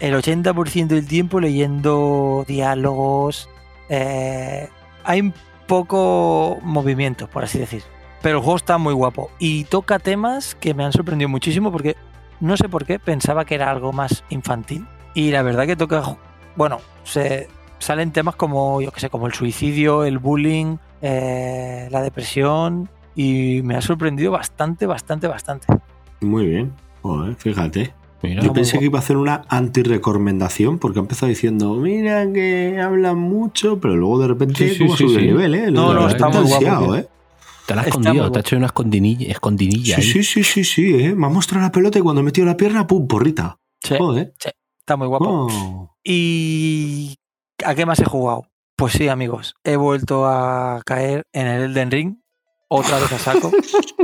el 80% del tiempo leyendo diálogos. eh, hay poco movimiento, por así decir. Pero el juego está muy guapo y toca temas que me han sorprendido muchísimo porque no sé por qué pensaba que era algo más infantil. Y la verdad que toca, bueno, se, salen temas como, yo que sé, como el suicidio, el bullying, eh, la depresión. Y me ha sorprendido bastante, bastante, bastante. Muy bien. Joder, fíjate. Mira, Yo pensé que iba a hacer una anti-recomendación porque ha empezado diciendo, mira que hablan mucho, pero luego de repente Sí, sí, cómo sí, sube el nivel, ¿eh? No, no, está muy guapo. ¿eh? te la has escondido, te ha hecho una escondinilla, Sí, ahí. sí, sí, sí, sí, ¿eh? Me ha mostrado la pelota y cuando he metido la pierna, pum, porrita. Sí, Joder. está muy guapo. Oh. ¿Y a qué más he jugado? Pues sí, amigos, he vuelto a caer en el Elden Ring. Otra vez a saco.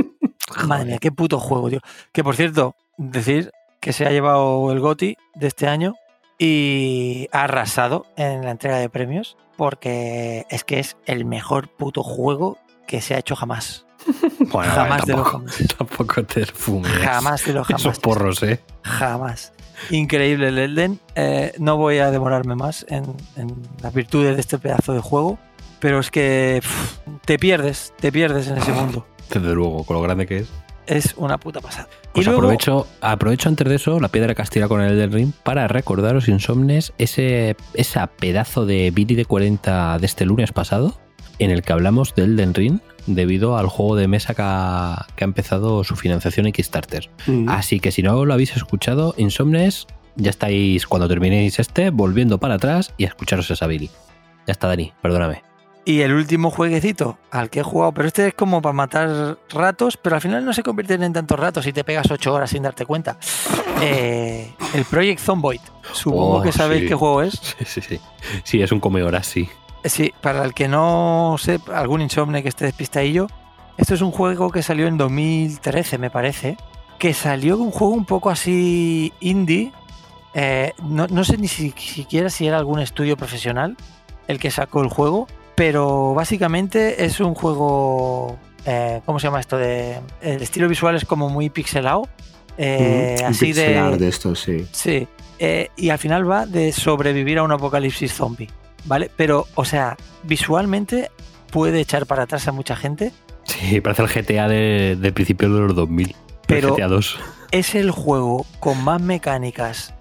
Madre mía, qué puto juego, tío. Que por cierto, decir que se ha llevado el GOTI de este año y ha arrasado en la entrega de premios porque es que es el mejor puto juego que se ha hecho jamás. Bueno, jamás de los jamás. tampoco te fumes. Jamás de los jamás. Esos porros, ¿eh? Jamás. Increíble el Elden. Eh, no voy a demorarme más en, en las virtudes de este pedazo de juego, pero es que pff, te pierdes, te pierdes en ese mundo. Desde luego, con lo grande que es. Es una puta pasada. Pues y luego, aprovecho, aprovecho antes de eso la piedra castilla con el Elden Ring para recordaros, insomnes, ese esa pedazo de Billy de 40 de este lunes pasado, en el que hablamos del Elden Ring debido al juego de mesa que ha, que ha empezado su financiación en Kickstarter. Mm. Así que si no lo habéis escuchado, insomnes, ya estáis cuando terminéis este, volviendo para atrás y a escucharos esa Billy. Ya está, Dani, perdóname. Y el último jueguecito al que he jugado, pero este es como para matar ratos, pero al final no se convierten en tantos ratos y te pegas 8 horas sin darte cuenta. Eh, el Project Zomboid. Supongo Oh, que sabéis sí. qué juego es. Sí, sí, sí. Sí, es un come horas, sí. Sí, para el que no sepa, algún insomne que esté despistadillo, esto es un juego que salió en 2013, me parece. Que salió un juego un poco así indie. Eh, no, no sé ni si- siquiera si era algún estudio profesional el que sacó el juego, pero básicamente es un juego. eh, ¿Cómo se llama esto? De, el estilo visual es como muy pixelado. eh, Mm, un así de. esto, sí. Sí, eh, y al final va de sobrevivir a un apocalipsis zombie, ¿vale? Pero, o sea, visualmente puede echar para atrás a mucha gente, Sí, parece el GTA de, de principios de los 2000. Pero- el GTA 2. es el juego con más mecánicas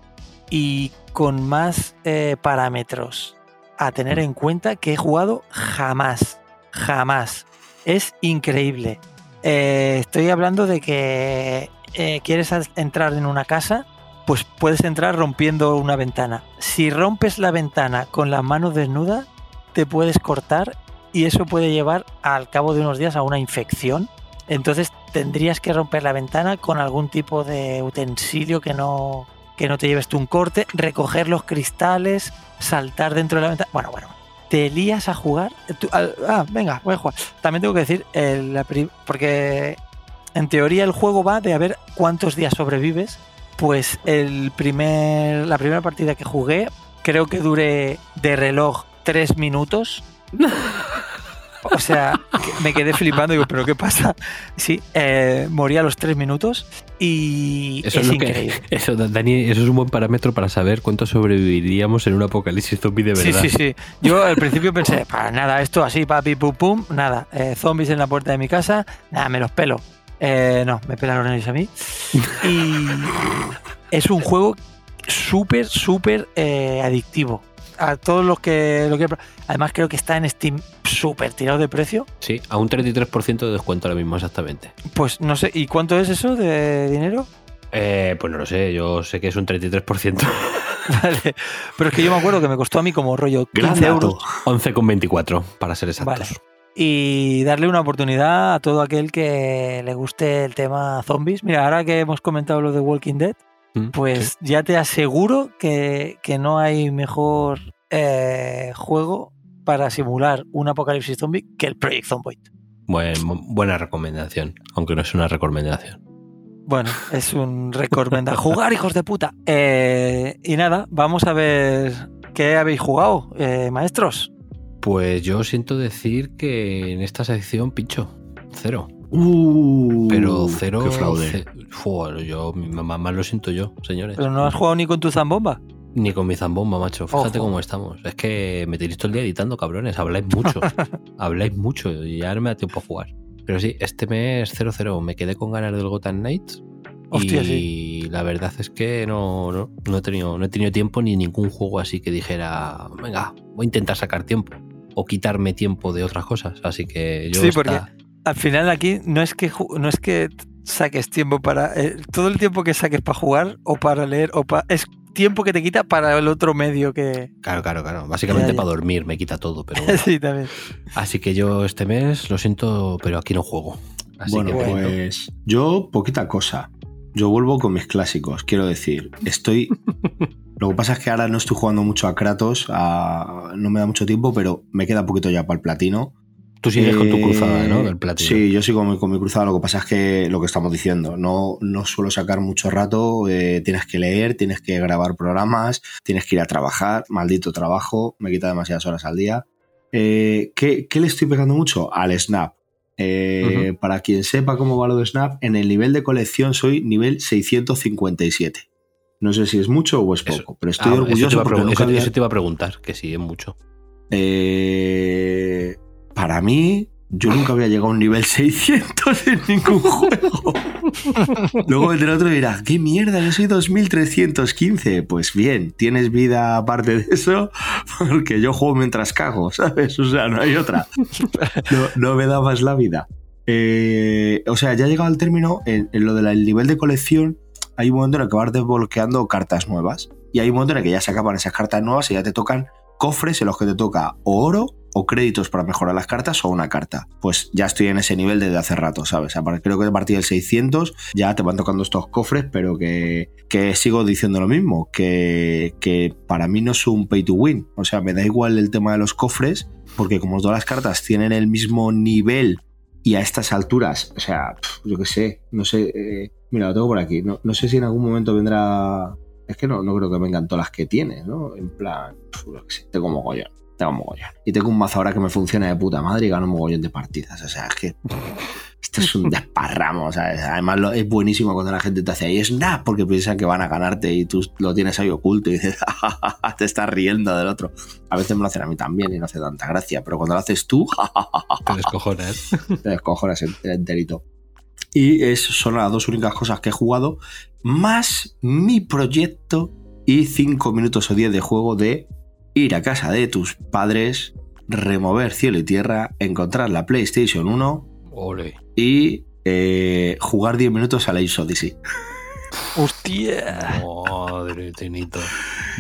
y con más eh, parámetros a tener en cuenta que he jugado jamás. Jamás. Es increíble. Eh, estoy hablando de que eh, quieres entrar en una casa, pues puedes entrar rompiendo una ventana. Si rompes la ventana con las manos desnudas, te puedes cortar y eso puede llevar al cabo de unos días a una infección. Entonces tendrías que romper la ventana con algún tipo de utensilio que no, que no te lleves tú un corte, recoger los cristales, saltar dentro de la ventana. Bueno, bueno, te lías a jugar. Al- ah, venga, voy a jugar. También tengo que decir, porque en teoría el juego va de a ver cuántos días sobrevives. Pues el primer, la primera partida que jugué, creo que duré de reloj tres minutos. O sea, me quedé flipando y digo, ¿pero qué pasa? Sí, eh, morí a los tres minutos y Eso es es lo que, increíble. eso, Dani, eso es un buen parámetro para saber cuánto sobreviviríamos en un apocalipsis zombie de Sí, verdad. sí, sí. Yo al principio pensé, para nada, esto así, papi, pum, pum, nada. Eh, zombies en la puerta de mi casa, nada, me los pelo. Eh, no, me pelan los nervios a mí. Y es un juego súper, súper eh, adictivo. A todos los que lo que Además, creo que está en Steam súper tirado de precio. Sí, a un 33% de descuento ahora mismo exactamente. Pues no sé, ¿y cuánto es eso de dinero? Eh, pues no lo sé, yo sé que es un 33%. Vale. Pero es que yo me acuerdo que me costó a mí como rollo Gran 15 dato. euros. 11,24 para ser exactos. Vale. y darle una oportunidad a todo aquel que le guste el tema zombies. Mira, ahora que hemos comentado lo de Walking Dead, Pues ya te aseguro que, que no hay mejor eh, juego para simular un apocalipsis zombie que el Project Zomboid. Buen- buena recomendación, aunque no es una recomendación. Bueno, es un recomenda. Jugar, hijos de puta. Eh, y nada, vamos a ver qué habéis jugado, eh, maestros. Pues yo siento decir que en esta sección, pincho, cero. Uh, Pero cero. Qué fraude. ce- yo, mi mamá más lo siento yo, señores. Pero no has jugado ni con tu zambomba. Ni con mi zambomba, macho. Fíjate Ojo. cómo estamos. Es que me tenéis todo el día editando, cabrones. Habláis mucho. Habláis mucho y ya no me da tiempo a jugar. Pero sí, este mes 0-0. Me quedé con ganas del Gotham Knights. Hostia, y la verdad es que no, no, no he tenido, no he tenido tiempo ni ningún juego así que dijera, venga, voy a intentar sacar tiempo. O quitarme tiempo de otras cosas. Así que yo Sí, esta- porque al final aquí no es que no es que saques tiempo para eh, todo el tiempo que saques para jugar o para leer o para es tiempo que te quita para el otro medio que Claro, claro, claro. Básicamente para dormir me quita todo. Pero bueno. sí también. Así que yo este mes lo siento, pero aquí no juego. Así bueno, que pues yo poquita cosa. Yo vuelvo con mis clásicos, quiero decir. Estoy. Lo que pasa es que ahora no estoy jugando mucho a Kratos, a- no me da mucho tiempo, pero me queda poquito ya para el platino. Tú sigues con tu Eh, cruzada, ¿no? Del platino. Sí, yo sigo con mi, con mi cruzada. Lo que pasa es que lo que estamos diciendo, no, no suelo sacar mucho rato. eh, tienes que leer, tienes que grabar programas, tienes que ir a trabajar. Maldito trabajo, me quita demasiadas horas al día. Eh, ¿qué, qué le estoy pegando mucho? Al Snap. Eh, Para quien sepa cómo va lo de Snap, en el nivel de colección soy nivel 657. No sé si es mucho o es Eso- poco, pero estoy Ah, eso, te orgulloso iba a porque nunca eso- había- eso te iba a preguntar, que sí, es mucho. eh, para mí, yo nunca había llegado a un nivel 600 en ningún juego. Luego vendrá otro dirá, ¿qué mierda? Yo soy 2315. Pues bien, tienes vida aparte de eso, porque yo juego mientras cago, ¿sabes? O sea, no hay otra. No, no me da más la vida. Eh, o sea, ya he llegado al término, en, lo del nivel de colección, hay un momento en el que vas desbloqueando cartas nuevas. Y hay un momento en el que ya se acaban esas cartas nuevas y ya te tocan cofres en los que te toca oro o créditos para mejorar las cartas o una carta. Pues ya estoy en ese nivel desde hace rato, ¿sabes? Creo que a partir del 600 ya te van tocando estos cofres, pero que, que sigo diciendo lo mismo, que, que para mí no es un pay to win. O sea, me da igual el tema de los cofres, porque como todas las cartas tienen el mismo nivel y a estas alturas, o sea, yo qué sé, no sé, eh, mira, lo tengo por aquí, no, no sé si en algún momento vendrá, es que no, no creo que vengan todas las que tiene, ¿no? En plan, pf, yo qué sé, tengo mogollón, tengo mogollón. Y tengo un mazo ahora que me funciona de puta madre y gano un mogollón de partidas, o sea, es que esto es un desparramo, ¿sabes? Además lo- es buenísimo cuando la gente te hace ahí snap porque piensan que van a ganarte y tú lo tienes ahí oculto y dices, te estás riendo del otro. A veces me lo hacen a mí también y no hace tanta gracia, pero cuando lo haces tú, Te descojonas. te descojonas ent- enterito. Y es, son las dos únicas cosas que he jugado, más mi proyecto y 5 minutos o 10 de juego de ir a casa de tus padres, remover cielo y tierra, encontrar la PlayStation 1 Ole. y eh, jugar 10 minutos a la Ace Odyssey. ¡Hostia! Madre, Tenito.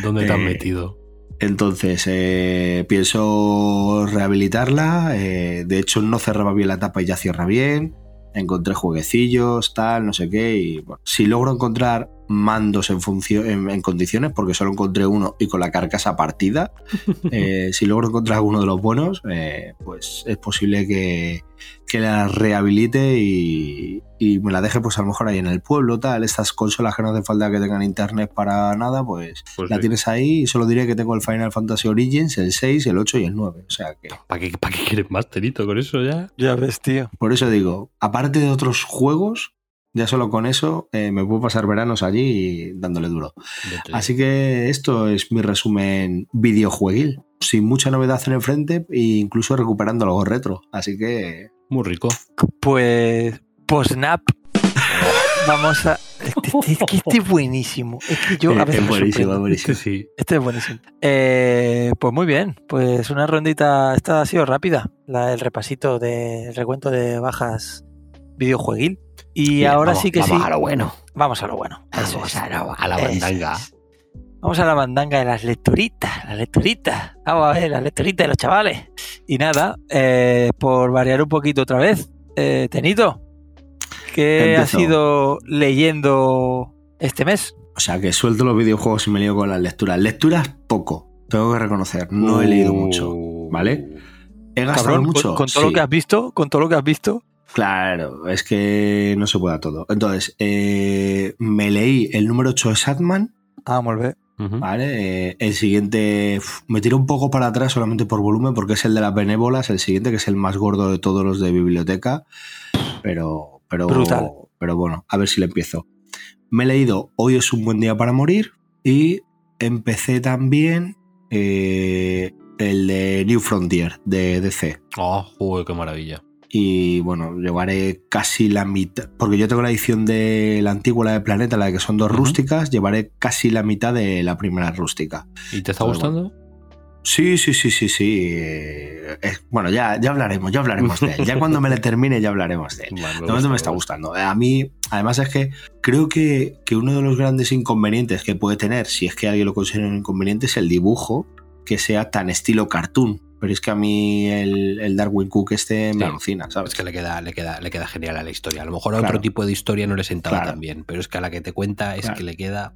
¿Dónde te has Eh, metido? Entonces, eh, pienso rehabilitarla. eh, de hecho, no cerraba bien la tapa y ya cierra bien. Encontré jueguecillos, tal, no sé qué. Y bueno, si logro encontrar mandos en, función, en, en condiciones, porque solo encontré uno y con la carcasa partida, eh, si logro encontrar alguno de los buenos, eh, pues es posible que, que la rehabilite y, y me la deje, pues a lo mejor ahí en el pueblo, tal. Estas consolas que no hace falta que tengan internet para nada, pues Pues la sí. tienes ahí y solo diré que tengo el Final Fantasy Origins, el 6, el 8 y el 9. O sea que, ¿Para qué, ¿Para qué quieres más, Tenito, con eso ya? Ya ves, tío. por eso digo, aparte de otros juegos, ya solo con eso eh, me puedo pasar veranos allí dándole duro. Así que esto es mi resumen videojueguil. Sin mucha novedad en el frente e incluso recuperando algo retro. Así que Muy rico. Pues. Pues Snap. Vamos a. Este, este- es que este es buenísimo. Es que yo a veces es buenísimo, es buenísimo. sí. Este es buenísimo. Eh, pues muy bien, pues una rondita, esta ha sido rápida, la, el repasito del recuento de bajas videojueguil. Y Bien, ahora vamos- sí que vamos sí. a lo bueno. Vamos a lo bueno. Vamos es. a la, a la Eso bandanga. es. Vamos a la bandanga de las lecturitas, las lecturitas. Vamos a ver, las lecturitas de los chavales. Y nada, eh, por variar un poquito otra vez, eh, Tenito, ¿qué has ido leyendo este mes? O sea que suelto los videojuegos y me lío con las lecturas. Lecturas poco, tengo que reconocer. No he leído mucho. Uh. ¿vale? He gastado Cabrón, con- mucho. con, todo sí. lo que has visto, con todo lo que has visto. Claro, es que no se puede a todo. Entonces, eh, me leí el número 8 de Satman, Ah, muy bien. ¿Vale? Eh, el siguiente me tiré un poco para atrás solamente por volumen, porque es el de las benévolas, el siguiente, que es el más gordo de todos los de biblioteca. Pero, pero, Brutal. pero bueno, a ver si le empiezo. Me he leído Hoy es un buen día para morir y empecé también eh, el de New Frontier de DC. Oh, joder, qué maravilla. Y bueno, llevaré casi la mitad, porque yo tengo la edición de la antigua, la de Planeta, la de que son dos rústicas, llevaré casi la mitad de la primera rústica. ¿Y te está gustando? Sí, sí, sí, sí, sí. eh, es- bueno, ya, ya hablaremos, ya hablaremos de él. Ya cuando me le termine ya hablaremos de él. Vale, De momento me está gustando. A mí, además es que creo que, que uno de los grandes inconvenientes que puede tener, si es que alguien lo considera un inconveniente, es el dibujo que sea tan estilo cartoon. Pero es que a mí el, el Darwin Cook este me Sí. alucina, ¿sabes? Es que le queda, le, queda, le queda genial a la historia. A lo mejor a Claro. otro tipo de historia no le sentaba Claro. tan bien, pero es que a la que te cuenta es Claro. que le queda.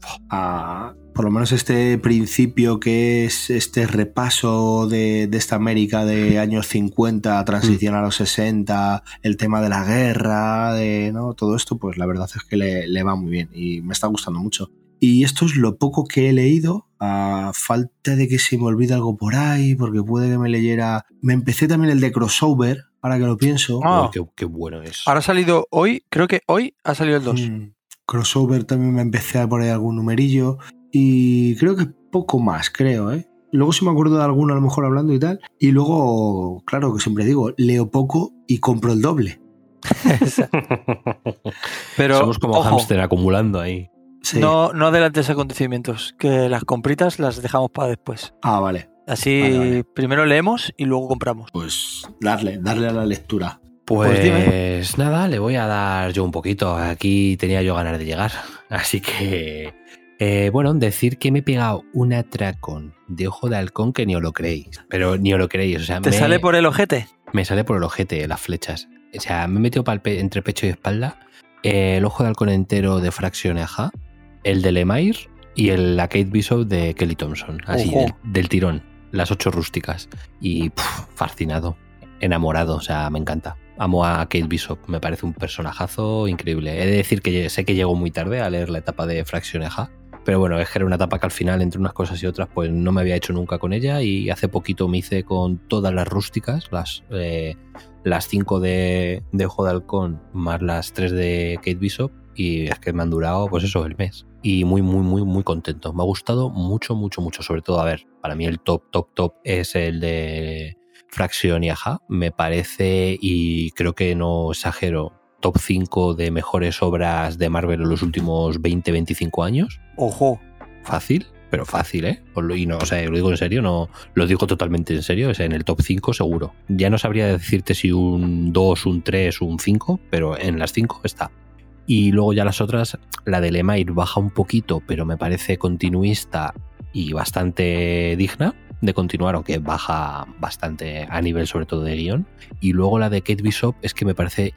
por lo menos este principio que es este repaso de, de esta América de años 50, transición a los 60, el tema de la guerra, de ¿no? todo esto, pues la verdad es que le, le va muy bien y me está gustando mucho. Y esto es lo poco que he leído, a falta de que se me olvide algo por ahí, porque puede que me leyera... Me empecé también el de crossover, ahora que lo pienso. Ah. Qué, qué bueno es. Ahora ha salido hoy, creo que hoy ha salido el 2. Mm, crossover también me empecé a por ahí algún numerillo y creo que poco más, creo, ¿eh? Luego sí me acuerdo de alguno a lo mejor hablando y tal. Y luego, claro, que siempre digo, leo poco y compro el doble. Pero Somos como ojo, hámster acumulando ahí. Sí. no, no adelantes acontecimientos, que las compritas las dejamos para después. Ah, vale. Así Vale, vale. primero leemos y luego compramos. Pues darle, darle a la lectura. Pues, Pues dime. nada, le voy a dar yo un poquito. Aquí tenía yo ganas de llegar. Así que, eh, bueno, decir que me he pegado un atracón de ojo de halcón que ni os lo creéis. Pero ni os lo creéis. O sea, ¿Te me, sale por el ojete? me sale por el ojete las flechas. O sea, me he metido pe- entre pecho y espalda eh, el ojo de halcón entero de Fraction Eja, el de Lemire y el la Kate Bishop de Kelly Thompson. Así, del, del tirón. Las ocho rústicas. Y puf, fascinado. Enamorado. O sea, me encanta. Amo a Kate Bishop. Me parece un personajazo increíble. He de decir que sé que llegó muy tarde a leer la etapa de Fraction Eja. Pero bueno, es que era una etapa que al final, entre unas cosas y otras, pues no me había hecho nunca con ella. Y hace poquito me hice con todas las rústicas, las, eh, las cinco de, de Ojo de Halcón, más las tres de Kate Bishop. Y es que me han durado, pues eso, el mes. Y muy, muy, muy, muy contento. Me ha gustado mucho, mucho, mucho. Sobre todo, a ver, para mí el top, top, top es el de Fraction y Aja. Me parece, y creo que no exagero, top 5 de mejores obras de Marvel en los últimos 20, 25 años. Ojo. Fácil. pero fácil, ¿eh? Y no, o sea, lo digo en serio, no lo digo totalmente en serio, o sea, en el top 5 seguro. Ya no sabría decirte si un 2, un 3, un 5, pero en las 5 está. Y luego ya las otras, la de Lemire baja un poquito, pero me parece continuista y bastante digna de continuar, aunque baja bastante a nivel sobre todo de guion. Y luego la de Kate Bishop es que me parece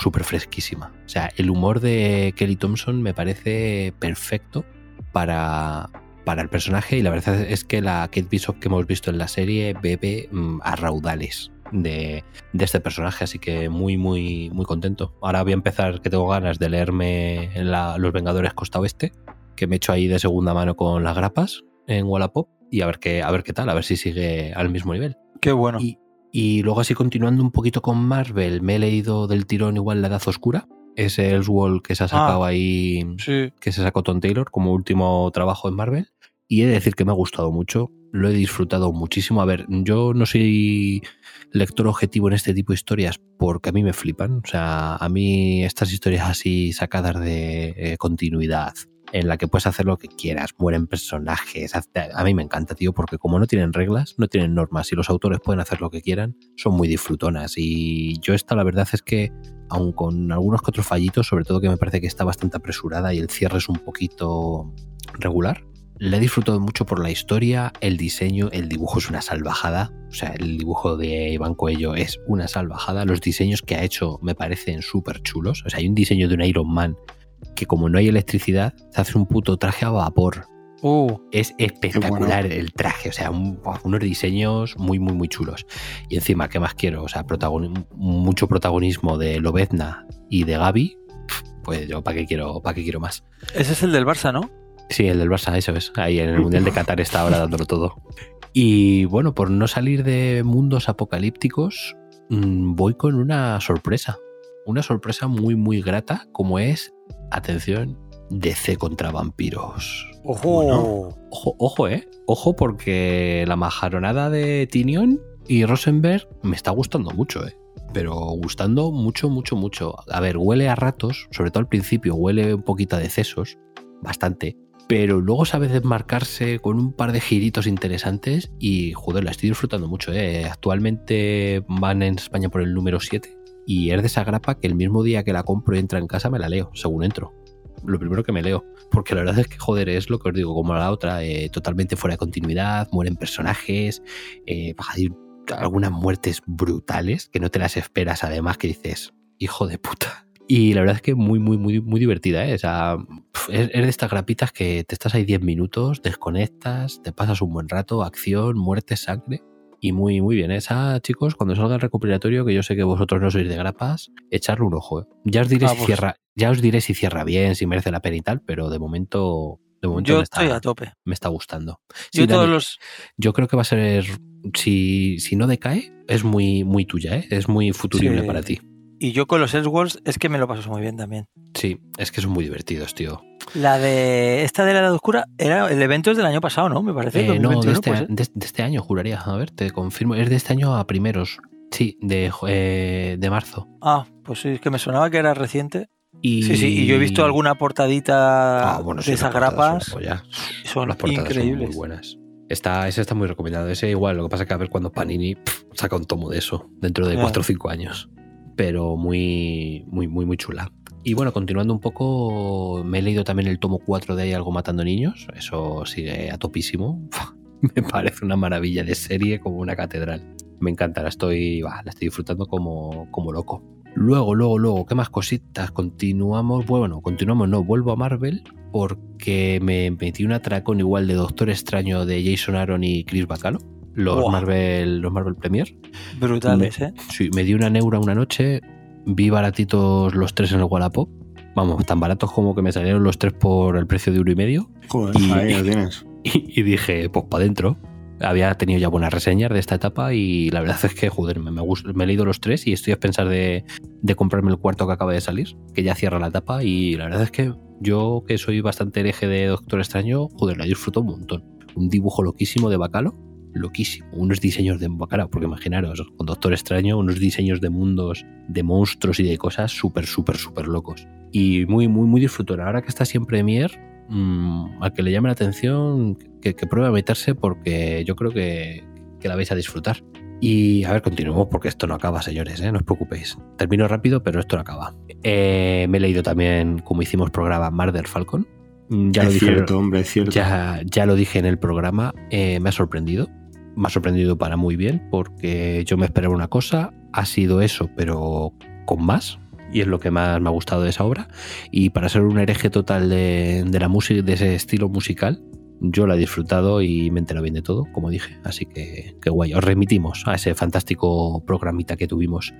súper fresquísima. O sea, el humor de Kelly Thompson me parece perfecto para, para el personaje y la verdad es que la Kate Bishop que hemos visto en la serie bebe mm, a raudales de, de este personaje, así que muy, muy, muy contento. Ahora voy a empezar, que tengo ganas de leerme la- Los Vengadores Costa Oeste, que me he hecho ahí de segunda mano con las grapas en Wallapop y a ver qué, a ver qué tal, a ver si sigue al mismo nivel. Qué bueno. Y, y luego así continuando un poquito con Marvel, me he leído del tirón igual La Edad Oscura, ese Elseworld que se ha sacado Ah. ahí, Sí. que se sacó Tom Taylor como último trabajo en Marvel. Y he de decir que me ha gustado mucho, lo he disfrutado muchísimo. A ver, yo no soy lector objetivo en este tipo de historias porque a mí me flipan. O sea, a mí estas historias así sacadas de eh, continuidad, en la que puedes hacer lo que quieras, mueren personajes, a mí me encanta, tío, porque como no tienen reglas, no tienen normas y los autores pueden hacer lo que quieran, son muy disfrutonas. Y yo esta la verdad es que, aun con algunos que otros fallitos, sobre todo que me parece que está bastante apresurada y el cierre es un poquito regular, le he disfrutado mucho por la historia, el diseño, el dibujo es una salvajada. O sea, el dibujo de Iván Coello es una salvajada. Los diseños que ha hecho me parecen súper chulos. O sea, hay un diseño de un Iron Man que como no hay electricidad, se hace un puto traje a vapor. Uh, Es espectacular el traje, o sea, un- unos diseños muy, muy, muy chulos. Y encima, ¿qué más quiero? O sea, protagoni- mucho protagonismo de Lobezna y de Gaby. Pues yo, ¿para qué quiero, para qué quiero más? ese es el del Barça, ¿no? Sí, el del Barça, eso es. Ahí en el Mundial de Qatar está ahora dándolo todo. Y bueno, por no salir de mundos apocalípticos, mm, voy con una sorpresa. Una sorpresa muy, muy grata, como es, atención, DC contra vampiros. Ojo. Ojo, ojo, eh. Ojo, porque la majaronada de Tinion y Rosenberg me está gustando mucho, eh. Pero gustando mucho, mucho, mucho. A ver, huele a ratos, sobre todo al principio, huele un poquito a decesos, bastante. Pero luego sabe desmarcarse con un par de giritos interesantes y, joder, la estoy disfrutando mucho, eh. Actualmente van en España por el número 7 y es de esa grapa que el mismo día que la compro y entra en casa me la leo, según entro. Lo primero que me leo. Porque la verdad es que, joder, es lo que os digo, como la otra, eh, totalmente fuera de continuidad, mueren personajes, eh, hay algunas muertes brutales que no te las esperas, además que dices, hijo de puta. Y la verdad es que muy, muy, muy, muy divertida, ¿eh? O sea, pf, es, es de estas grapitas que te estás ahí 10 minutos, desconectas, te pasas un buen rato, acción, muerte, sangre. Y muy, muy bien. Esa, chicos, cuando salga el recopilatorio, que yo sé que vosotros no sois de grapas, echarle un ojo. ¿eh? Ya os diré Ah, si pues. cierra, ya os diré si cierra bien, si merece la pena y tal, pero de momento, de momento Yo me, estoy está, a tope. me está gustando. Sí, Yo todos los. yo creo que va a ser, si, si no decae, es muy, muy tuya, ¿eh? es muy futurible Sí. para ti. Y yo con los Elseworlds es que me lo paso muy bien también. Sí, es que son muy divertidos, tío. La de esta de la Edad Oscura era el evento es del año pasado, ¿no? Me parece. Eh, no, de 2021, este, de- de este año, juraría. A ver, te confirmo. Es de este año a primeros. Sí, de, eh, de marzo. Ah, pues sí, es que me sonaba que era reciente. Y... Sí, sí, y yo he visto alguna portadita Ah, bueno, sí, de esas grapas. son. Son Las portadas son increíbles. muy buenas. Está, ese está muy recomendado. Ese igual, lo que pasa es que a ver cuando Panini pff, saca un tomo de eso dentro de Ya. 4 o 5 años. Pero muy, muy, muy, muy chula. Y bueno, continuando un poco, me he leído también el tomo 4 de algo matando niños. Eso sigue a topísimo. me parece una maravilla de serie como una catedral. Me encanta, la estoy, la estoy disfrutando como, como loco. Luego, luego, luego, ¿qué más cositas? Continuamos, bueno, continuamos, no, vuelvo a Marvel porque me metí un atracón igual de Doctor Extraño de Jason Aaron y Chris Bacalo, los. Marvel, los Marvel Premier. Brutales, ¿eh? Sí, me di una neura una noche, vi baratitos los tres en el Wallapop. Vamos, tan baratos como que me salieron los tres por el precio de uno y medio. Joder, Y- ahí lo tienes. Y, y dije, pues para adentro. Había tenido ya buenas reseñas de esta etapa y la verdad es que, joder, me, me, gust- me he leído los tres y estoy a pensar de, de comprarme el cuarto que acaba de salir, que ya cierra la etapa y la verdad es que yo, que soy bastante hereje de Doctor Extraño, joder, la disfruto un montón. Un dibujo loquísimo de Bacalo, loquísimo. Unos diseños de Bacalo, porque imaginaros, con Doctor Extraño, unos diseños de mundos, de monstruos y de cosas súper, súper, súper locos. Y muy, muy, muy disfrutona. Ahora que está siempre Premier, mm, al que le llame la atención, que, que pruebe a meterse porque yo creo que, que la vais a disfrutar. Y a ver, continuemos porque esto no acaba, señores, ¿eh? no os preocupéis. Termino rápido, pero esto no acaba. Eh, me he leído también, como hicimos programa, Marder Falcon. Mm, Ya es lo dije, cierto, hombre, es cierto. ya, ya lo dije en el programa, eh, me ha sorprendido. Me ha sorprendido para muy bien porque yo me esperaba una cosa, ha sido eso, pero con más. Y es lo que más me ha gustado de esa obra. Y para ser un hereje total de, de la música, de ese estilo musical, yo la he disfrutado y me he enterado bien de todo, como dije. Así que, qué guay. Os remitimos a ese fantástico programita que tuvimos.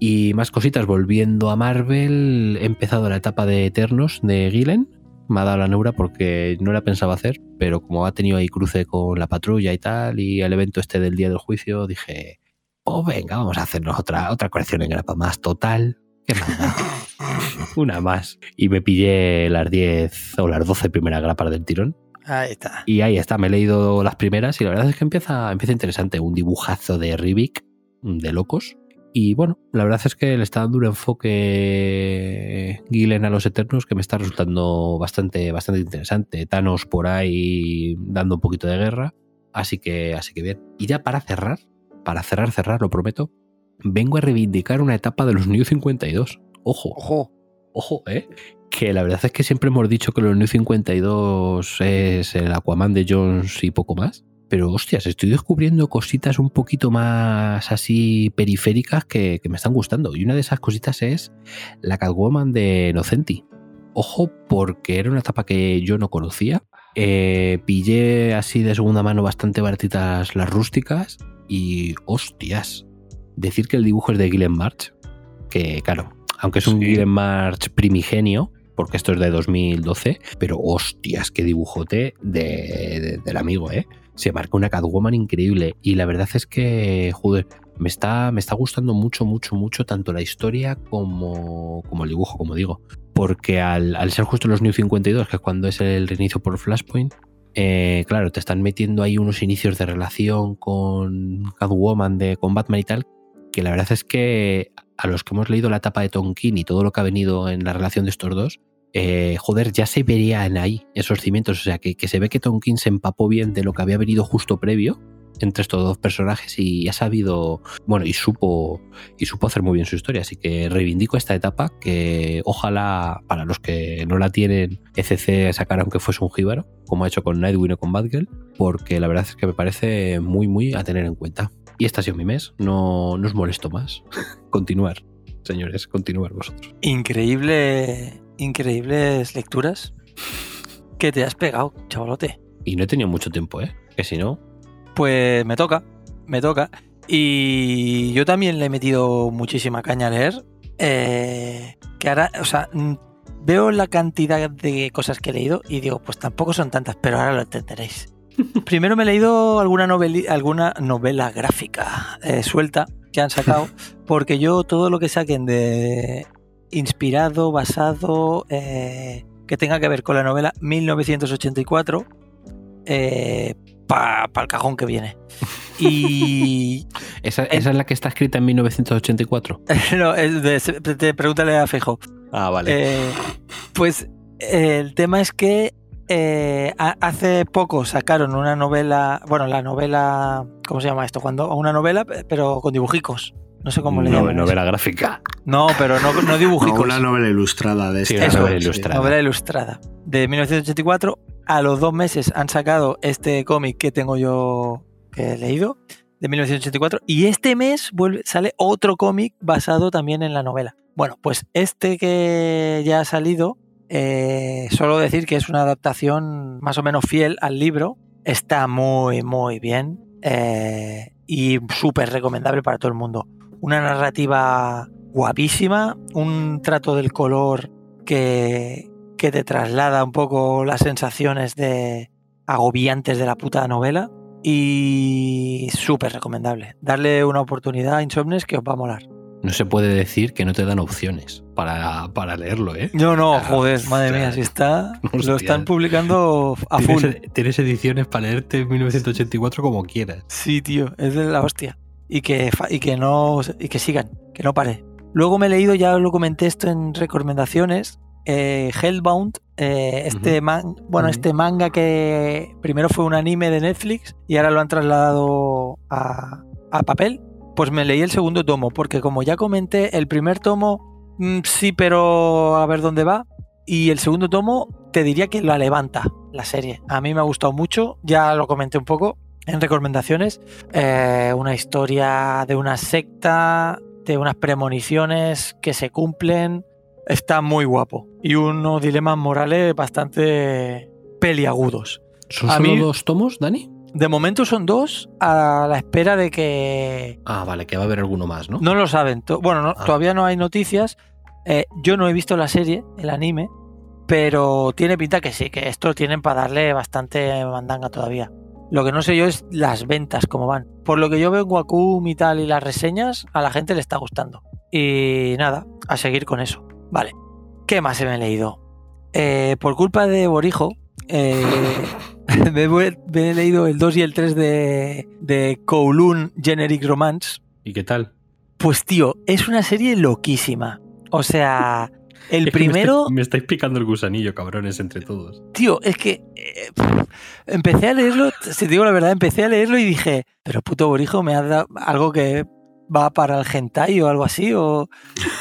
Y más cositas, volviendo a Marvel, he empezado la etapa de Eternos de Gillen. Me ha dado la neura porque no la pensaba hacer, pero como ha tenido ahí cruce con la patrulla y tal, y el evento este del día del juicio, dije, oh venga, vamos a hacernos otra, otra colección en grapa más total. ¿Qué más? Una más. Y me pillé las 10 o las 12 primeras grapas del tirón. Ahí está. Y ahí está, me he leído las primeras y la verdad es que empieza, empieza interesante. Un dibujazo de Rivik, de locos. Y bueno, la verdad es que le está dando un enfoque Gillen a los Eternos que me está resultando bastante, bastante interesante. Thanos por ahí dando un poquito de guerra. Así que, así que bien. Y ya para cerrar, para cerrar, cerrar, lo prometo, vengo a reivindicar una etapa de los New 52. Ojo, Ojo. ojo, ¿eh? Que la verdad es que siempre hemos dicho que los New 52 es el Aquaman de Jones y poco más. Pero hostias, estoy descubriendo cositas un poquito más así periféricas que, que me están gustando. Y una de esas cositas es la Catwoman de Nocenti. Ojo, porque era una etapa que yo no conocía. Eh, pillé así de segunda mano bastante baratitas las rústicas. Y hostias, decir que el dibujo es de Gillen March, que claro, aunque es un Sí. Gillen March primigenio, porque esto es de 2012, pero hostias, qué dibujote de, de- del amigo, ¿eh? Se marca una Catwoman increíble y la verdad es que, joder, me está, me está gustando mucho, mucho, mucho tanto la historia como, como el dibujo, como digo. Porque al, al ser justo los New 52, que es cuando es el reinicio por Flashpoint, eh, claro, te están metiendo ahí unos inicios de relación con Catwoman, de, con Batman y tal, que la verdad es que a los que hemos leído la etapa de Tonkin y todo lo que ha venido en la relación de estos dos, eh, joder, ya se verían ahí esos cimientos. O sea, que, se ve que Tonkin se empapó bien de lo que había venido justo previo entre estos dos personajes y ha sabido, bueno, y supo, y supo hacer muy bien su historia. Así que reivindico esta etapa que ojalá para los que no la tienen, ECC sacara aunque fuese un jíbaro, como ha hecho con Nightwing o con Batgirl, porque la verdad es que me parece muy, muy a tener en cuenta. Y este ha sido mi mes, no, no os molesto más. continuar, señores, continuar vosotros. Increíble, increíbles lecturas que te has pegado, chavalote. Y no he tenido mucho tiempo, ¿eh? Que si no, Pues me toca, me toca. Y yo también le he metido muchísima caña a leer. eh, que ahora, o sea, veo la cantidad de cosas que he leído y digo, pues tampoco son tantas, pero ahora lo entenderéis. Primero me he leído alguna, noveli- alguna novela gráfica eh, suelta que han sacado, porque yo todo lo que saquen de inspirado, basado, eh, que tenga que ver con la novela 1984, eh, para el cajón que viene. Y esa, esa es la que está escrita en 1984. no, te- pregúntale a Fejo. Ah, vale. Eh, pues el tema es que eh, ha- hace poco sacaron una novela, bueno, la novela, ¿cómo se llama esto? Cuando una novela, pero con dibujicos. No sé cómo le No- llaman. eso. novela gráfica. No, pero no, no dibujicos. No, una novela ilustrada de Sí, una Eso, novela ilustrada. Novela ilustrada. De 1984. A los dos meses han sacado este cómic que tengo yo que he leído, de 1984. Y este mes vuelve, sale otro cómic basado también en la novela. Bueno, pues este que ya ha salido, eh, solo decir que es una adaptación más o menos fiel al libro. Está muy, muy bien. eh, y súper recomendable para todo el mundo. Una narrativa guapísima, un trato del color que, que te traslada un poco las sensaciones de agobiantes de la puta novela y súper recomendable. Darle una oportunidad a Insomnes que os va a molar. No se puede decir que no te dan opciones para, para leerlo, ¿eh? No, no, Ah, joder, madre mía, si está, lo están publicando a full. Tienes, tienes ediciones para leerte en 1984 como quieras. Sí, tío, es de la hostia. Y que, y que no y que sigan, que no pare. Luego me he leído, ya lo comenté esto en recomendaciones, eh, Hellbound, eh, este, man- bueno, este manga que primero fue un anime de Netflix y ahora lo han trasladado a, a papel, pues me leí el segundo tomo, porque como ya comenté, el primer tomo mm, sí, pero a ver dónde va, y el segundo tomo te diría que la levanta la serie. A mí me ha gustado mucho, ya lo comenté un poco en recomendaciones, eh, una historia de una secta, de unas premoniciones que se cumplen, está muy guapo. Y unos dilemas morales bastante peliagudos. ¿Son solo mí- dos tomos, Dani? De momento son dos a la espera de que... Ah, vale, que va a haber alguno más, ¿no? No lo saben. Bueno, no- Ah. todavía no hay noticias. Eh, yo no he visto la serie, el anime, pero tiene pinta que sí, que esto tienen para darle bastante mandanga todavía. Lo que no sé yo es las ventas, cómo van. Por lo que yo veo en Wacom y tal y las reseñas, a la gente le está gustando. Y nada, a seguir con eso. Vale. ¿Qué más me he leído? Eh, por culpa de Borijo, eh, me, he me he leído el 2 y el 3 de, de Kowloon Generic Romance. ¿Y qué tal? Pues tío, es una serie loquísima. O sea, el Es primero, Me estáis picando el gusanillo, cabrones, entre todos. tío, es que eh, empecé a leerlo, si te digo la verdad, empecé a leerlo y dije, pero puto Borijo, me ha dado algo que va para el hentai o algo así, o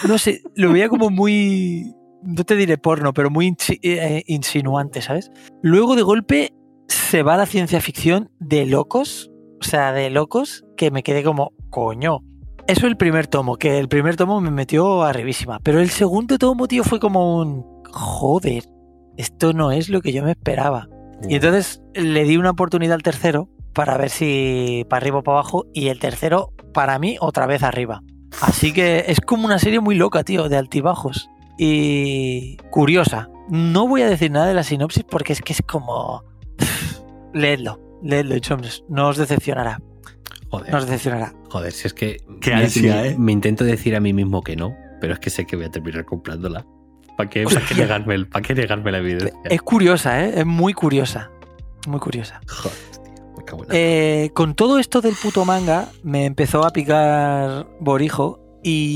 no sé, lo veía como muy, no te diré porno, pero muy eh, insinuante, ¿sabes? Luego de golpe se va la ciencia ficción de locos, o sea, de locos, que me quedé como, coño. Eso el primer tomo, que el primer tomo me metió arribísima. Pero el segundo tomo, tío, fue como un. Joder, esto no es lo que yo me esperaba. Y entonces le di una oportunidad al tercero para ver si para arriba o para abajo. Y el tercero, para mí, otra vez arriba. Así que es como una serie muy loca, tío, de altibajos. Y curiosa. No voy a decir nada de la sinopsis porque es que es como. leedlo, leedlo, Insomnes. No os decepcionará. Joder, No os decepcionará. joder, si es que. Qué mira, ansia, me, ¿eh? me intento decir a mí mismo que no, pero es que sé que voy a terminar comprándola. ¿Para qué, para qué negarme, el- para qué negarme la evidencia? Es curiosa, ¿eh? Es muy curiosa. Muy curiosa. Joder, tío, me cago en la- Eh, con todo esto del puto manga, me empezó a picar Borijo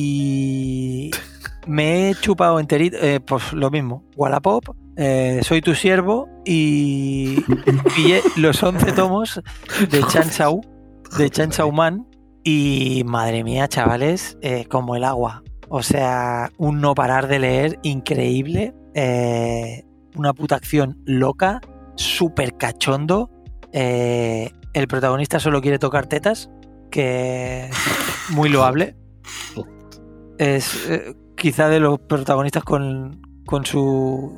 y me he chupado enterito, eh, pues lo mismo, Wallapop, eh, Soy tu siervo y pillé los 11 tomos de Chan Shao, de Chan Shao Man y madre mía, chavales, eh, como el agua. O sea, un no parar de leer increíble, eh, una puta acción loca, súper cachondo. eh, el protagonista solo quiere tocar tetas, que es muy loable. Es quizá de los protagonistas con, con su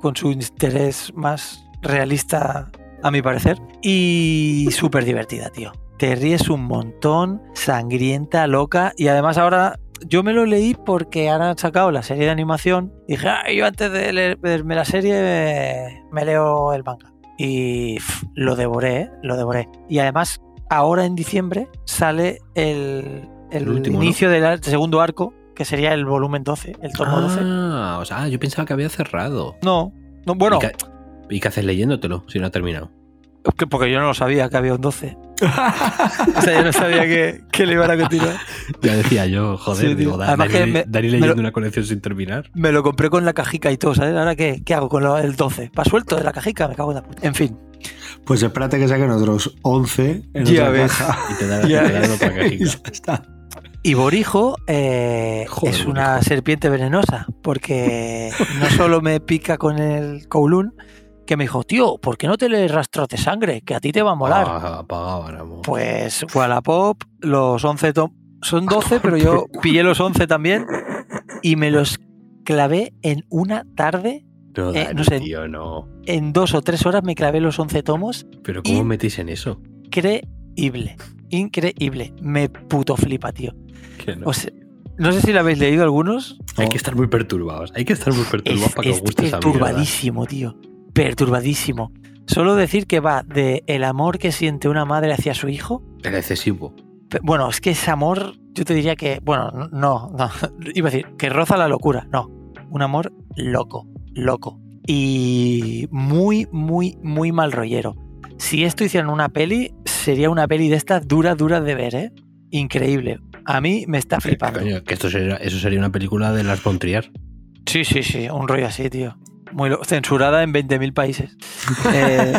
con su interés más realista, a mi parecer. Y súper divertida, tío. Te ríes un montón, sangrienta, loca. Y además ahora yo me lo leí porque ahora han sacado la serie de animación. Y dije, "Ah, yo antes de leerme la serie me, leo el manga. Y pff, lo devoré, ¿eh? lo devoré. Y además, ahora en diciembre sale el, el El último, ¿no? inicio del segundo arco, que sería el volumen 12, el tomo 12. Ah, o sea, yo pensaba que había cerrado. No, no, bueno, ¿Y qué, y qué haces leyéndotelo si no ha terminado? que- porque yo no lo sabía que había un 12. o sea, yo no sabía que, que le iban a continuar. Ya decía yo, joder, Sí, digo, Dani, que me- Dani me leyendo lo- una colección sin terminar. Me lo compré con la cajica y todo, ¿sabes? Ahora, ¿qué, qué hago con lo- el 12? ¿Va suelto de la cajica? Me cago en la puta. En fin. Pues espérate que saquen otros 11 en Ya otra ves. caja. Y te dan, Ya. te dan otra y cajica. ya está. Y Borijo eh, Joder, es una Borijo. serpiente venenosa, porque no solo me pica con el Kowloon, que me dijo, tío, ¿por qué no te lees rastros de sangre? Que a ti te va a molar. Ah, apagado, Aramo. Pues Wallapop, los 11 tom- son 12, pero yo pillé los 11 también y me los clavé en una tarde. no, eh, no sé. tío, no. En dos o tres horas me clavé los 11 tomos. Pero ¿cómo metís en eso? Increíble. Increíble. Me puto flipa, tío. No. O sea, no sé si lo habéis leído algunos. Hay que estar muy perturbados. Hay que estar muy perturbados Es, para que os guste esa mierda. perturbadísimo, tío. Perturbadísimo. Solo decir que va de el amor que siente una madre hacia su hijo. El excesivo. Bueno, es que ese amor, yo te diría que, bueno, no, no, iba a decir que roza la locura. No, un amor loco, loco. Y muy, muy, muy mal rollero. Si esto hicieran una peli, sería una peli de estas duras, duras de ver, ¿eh? Increíble. A mí me está flipando. Coño, que esto sería, eso sería una película de las Bontriar. Sí, sí, sí, un rollo así, tío. Muy lo- censurada en 20.000 países. Eh,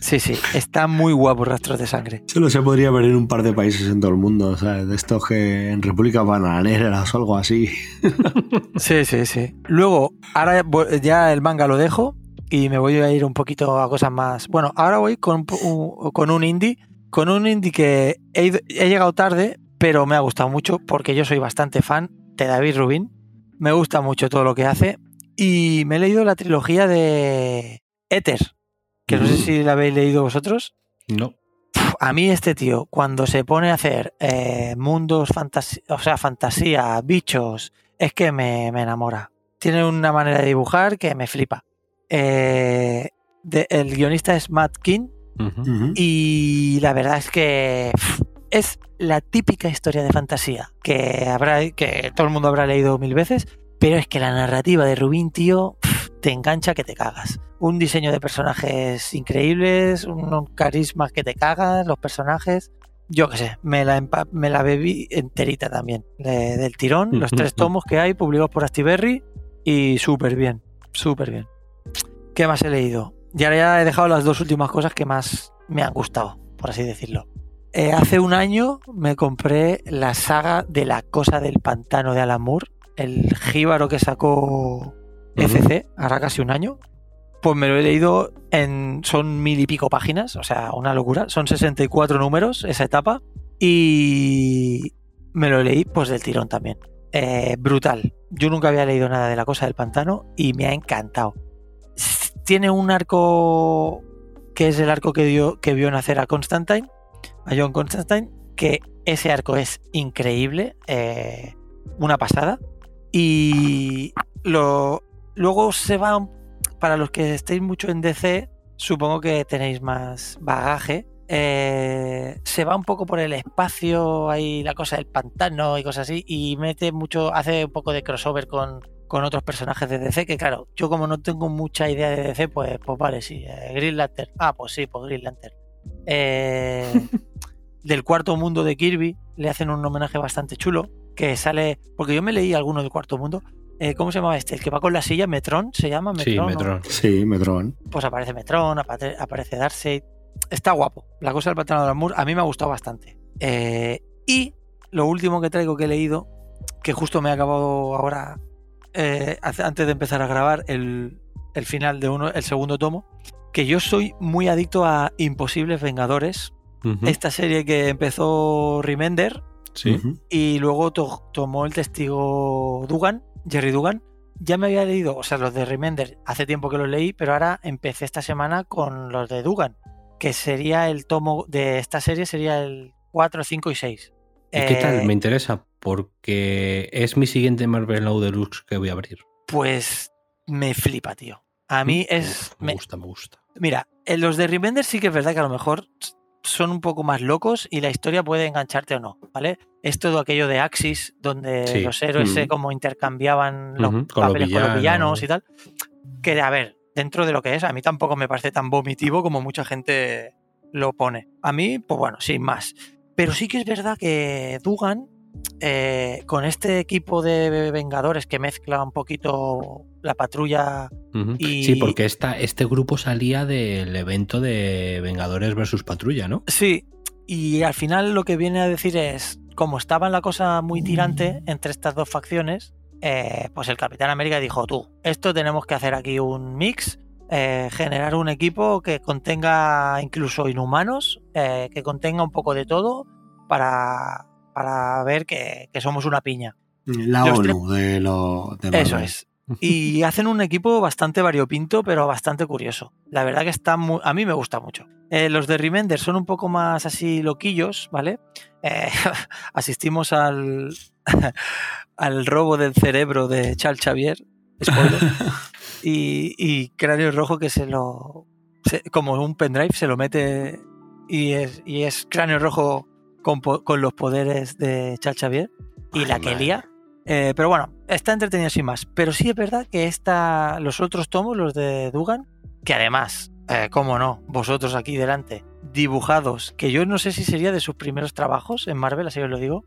sí, sí, está muy guapo Rastros de Sangre. Solo se podría ver en un par de países en todo el mundo, ¿sabes? De estos que en República Bananeras o algo así. Sí, sí, sí. Luego, ahora ya el manga lo dejo y me voy a ir un poquito a cosas más. Bueno, ahora voy con, un con un indie, con un indie que he, ido- he llegado tarde, pero me ha gustado mucho porque yo soy bastante fan de David Rubin. Me gusta mucho todo lo que hace y me he leído la trilogía de Ether, que no sé si la habéis leído vosotros. No. A mí este tío, cuando se pone a hacer eh, mundos, fantasía, o sea, fantasía, bichos, es que me, me enamora. Tiene una manera de dibujar que me flipa. Eh, de- el guionista es Matt King y la verdad es que es la típica historia de fantasía que habrá que todo el mundo habrá leído mil veces, pero es que la narrativa de Rubin, tío, te engancha que te cagas. Un diseño de personajes increíbles, un carisma que te cagas, los personajes. Yo qué sé, me la, me la bebí enterita también, de- del tirón, los tres tomos que hay publicados por Astiberri y súper bien, súper bien. ¿Qué más he leído? Y ahora ya he dejado las dos últimas cosas que más me han gustado, por así decirlo. Eh, hace un año me compré la saga de la cosa del pantano de Alan Moore, el jíbaro que sacó FC, ahora casi un año. Pues me lo he leído en. Son mil y pico páginas, o sea, una locura. Son 64 números esa etapa. Y me lo leí pues del tirón también. Eh, brutal. Yo nunca había leído nada de la cosa del pantano y me ha encantado. Tiene un arco que es el arco que, dio, que vio nacer a Constantine, a John Constantine, que ese arco es increíble, eh, una pasada. Y lo, luego se va, para los que estéis mucho en DC, supongo que tenéis más bagaje. eh, se va un poco por el espacio, hay la cosa del pantano y cosas así, y mete mucho, hace un poco de crossover con, con otros personajes de DC, que claro, yo como no tengo mucha idea de DC, pues, pues vale, sí, eh, Green Lantern, ah, pues sí, pues Green Lantern. Eh, del cuarto mundo de Kirby le hacen un homenaje bastante chulo, que sale, porque yo me leí alguno del cuarto mundo, eh, ¿cómo se llama este? El que va con la silla, Metron, ¿se llama? Sí, Metron, ¿no? Metron. Sí, Metron. pues aparece Metron, apate- aparece Darkseid. Está guapo. La cosa del pantano de Amur a mí me ha gustado bastante. Eh, y lo último que traigo que he leído, que justo me ha acabado ahora, eh, antes de empezar a grabar, el, el final de uno, el segundo tomo, que yo soy muy adicto a Imposibles Vengadores. Esta serie que empezó Remender Sí. Y luego to- tomó el testigo Dugan, Jerry Dugan. Ya me había leído, o sea, los de Remender hace tiempo que los leí, pero ahora empecé esta semana con los de Dugan, que sería el tomo de esta serie, sería el 4, 5 y 6. ¿Y qué tal? Eh, Me interesa porque es mi siguiente Marvel Now Deluxe que voy a abrir. Pues me flipa, tío. A mí es... Uf, me me- gusta, me gusta. Mira, en los de Remender sí que es verdad que a lo mejor son un poco más locos y la historia puede engancharte o no, ¿vale? Es todo aquello de Axis, donde Sí. los héroes se como intercambiaban los Ujú, con los papeles con los villanos y tal. Que, a ver, dentro de lo que es, a mí tampoco me parece tan vomitivo como mucha gente lo pone. A mí, pues bueno, sin más. Pero sí que es verdad que Dugan, eh, con este equipo de Vengadores que mezcla un poquito la patrulla. Y- Sí, porque esta, este grupo salía del evento de Vengadores versus Patrulla, ¿no? Sí, y al final lo que viene a decir es, como estaba la cosa muy tirante entre estas dos facciones, eh, pues el Capitán América dijo, tú, esto tenemos que hacer aquí un mix, eh, generar un equipo que contenga incluso inhumanos, que contenga un poco de todo para, para ver que, que somos una piña. La Los ONU de lo de Eso es. Y hacen un equipo bastante variopinto, pero bastante curioso. La verdad que está muy, a mí me gusta mucho. Eh, los de Remender son un poco más así loquillos, ¿vale? Eh, asistimos al, al robo del cerebro de Charles Xavier, spoiler, y, y Cráneo Rojo que se lo... se- como un pendrive se lo mete y es, y es Cráneo Rojo con, los poderes de Charles Xavier y la que lía. Eh, pero bueno, está entretenido sin más. Pero sí es verdad que esta, los otros tomos, los de Dugan, que además, eh, cómo no, vosotros aquí delante, dibujados, que yo no sé si sería de sus primeros trabajos en Marvel, así os lo digo,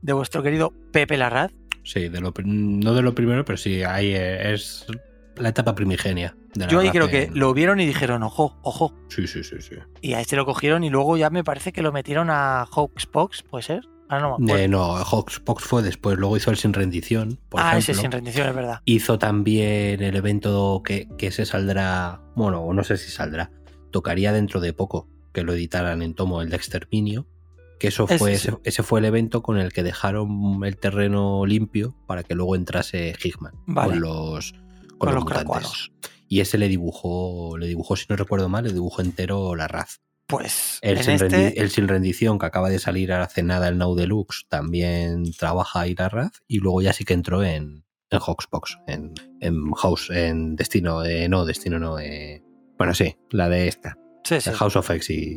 de vuestro querido Pepe Larraz. Sí, de lo, no de lo primero, pero sí, ahí es la etapa primigenia. De Yo ahí creo que en- lo vieron y dijeron, ojo, ojo. Sí, sí, sí, sí. Y a este lo cogieron y luego ya me parece que lo metieron a Hawkspox, ¿puede ser? Ahora no me acuerdo. Eh, no, Hawkspox fue después, luego hizo el Sin Rendición. Por ah, ese sin rendición, es verdad. Hizo también el evento que, que se saldrá, bueno, o no sé si saldrá, tocaría dentro de poco que lo editaran en tomo el de Exterminio, que eso Ese fue, sí. ese, ese fue el evento con el que dejaron el terreno limpio para que luego entrase Hickman Vale. con los, con Con los los mutantes. cracuanos. Y ese le dibujó, le dibujó, si no recuerdo mal, le dibujó entero la Raz. Pues El, sin, este, rendi- el sin rendición que acaba de salir hace nada el Now Deluxe también trabaja ahí la Raz y luego ya sí que entró en, en Hawksbox, en, en House, en Destino, eh, no, Destino no, eh, bueno sí, la de esta, sí, sí. House of X y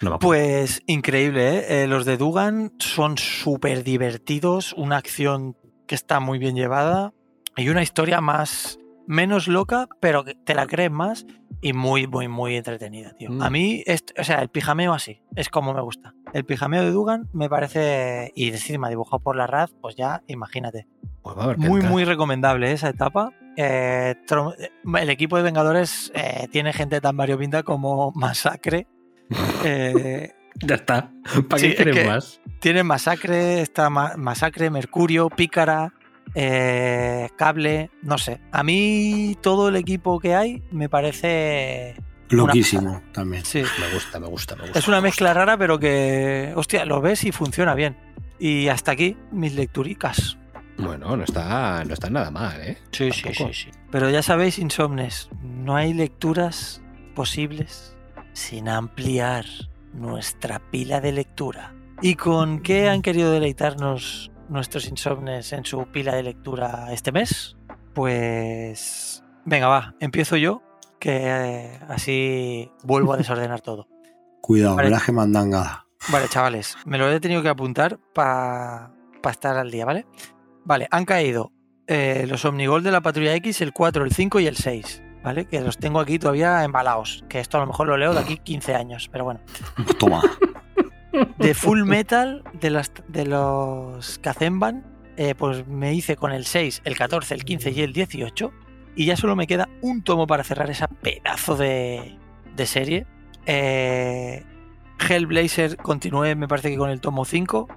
no. Pues increíble, ¿eh? Eh, Los de Dugan son súper divertidos, una acción que está muy bien llevada y una historia más menos loca, pero que te la crees más y muy, muy, muy entretenida, tío. Mm. A mí, o sea, el pijameo así, es como me gusta. El pijameo de Dugan me parece, y encima dibujado por la Raz, pues ya imagínate. Pues va a haber que Muy, muy recomendable esa etapa. Eh, eh, el equipo de Vengadores eh, tiene gente tan variopinta como Masacre. Eh, Ya está, ¿para Sí, qué es más? tiene Masacre, está Ma- Masacre, Mercurio, Pícara, eh, Cable, no sé. A mí todo el equipo que hay me parece... Loquísimo también. Sí, Me gusta, me gusta, me gusta. es una me mezcla rara, pero que, hostia, lo ves y funciona bien. Y hasta aquí mis lecturicas. Bueno, no está, no está nada mal, ¿eh? Sí, sí, sí, sí. Pero ya sabéis, insomnes, no hay lecturas posibles sin ampliar nuestra pila de lectura. ¿Y con qué han querido deleitarnos nuestros insomnes en su pila de lectura este mes? Pues... Venga, va, empiezo yo, que eh, así vuelvo a desordenar todo. Cuidado, Vale. veraje mandanga. Vale, chavales, me lo he tenido que apuntar para estar al día, ¿vale? Vale, han caído eh, los Omnigol de la Patrulla X, el 4, el 5 y el 6, ¿vale? Que los tengo aquí todavía embalados, que esto a lo mejor lo leo de aquí 15 años, pero bueno. Toma. De Full Metal, de, las, de los Kazemban, eh, pues me hice con el 6, el 14, el 15 y el 18, y ya solo me queda un tomo para cerrar esa pedazo de, de serie. Eh, Hellblazer continué, me parece que con el tomo 5.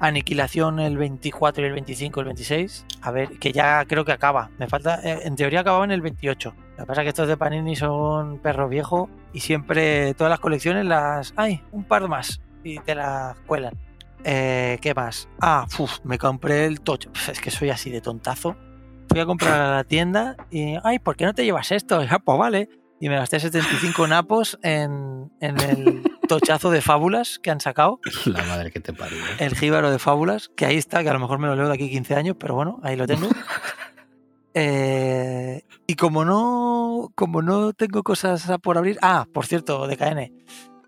Aniquilación el 24 y el 25 y el 26. A ver, que ya creo que acaba. Me falta, eh, en teoría acababa en el 28. Lo que pasa es que estos de Panini son perro viejo y siempre todas las colecciones las... ¡Ay! Un par más y te las cuelan. Eh, ¿Qué más? Ah, uf, me compré el tocho. Es que soy así de tontazo. Fui a comprar a la tienda y, ay, ¿por qué no te llevas esto? Y, ah, pues vale. Y me gasté 75 napos en, en el tochazo de fábulas que han sacado, La madre que te parió. ¿eh? el jíbaro de fábulas, que ahí está, que a lo mejor me lo leo de aquí 15 años, pero bueno, ahí lo tengo. Eh, y como no, como no tengo cosas por abrir, ah, por cierto, DKN,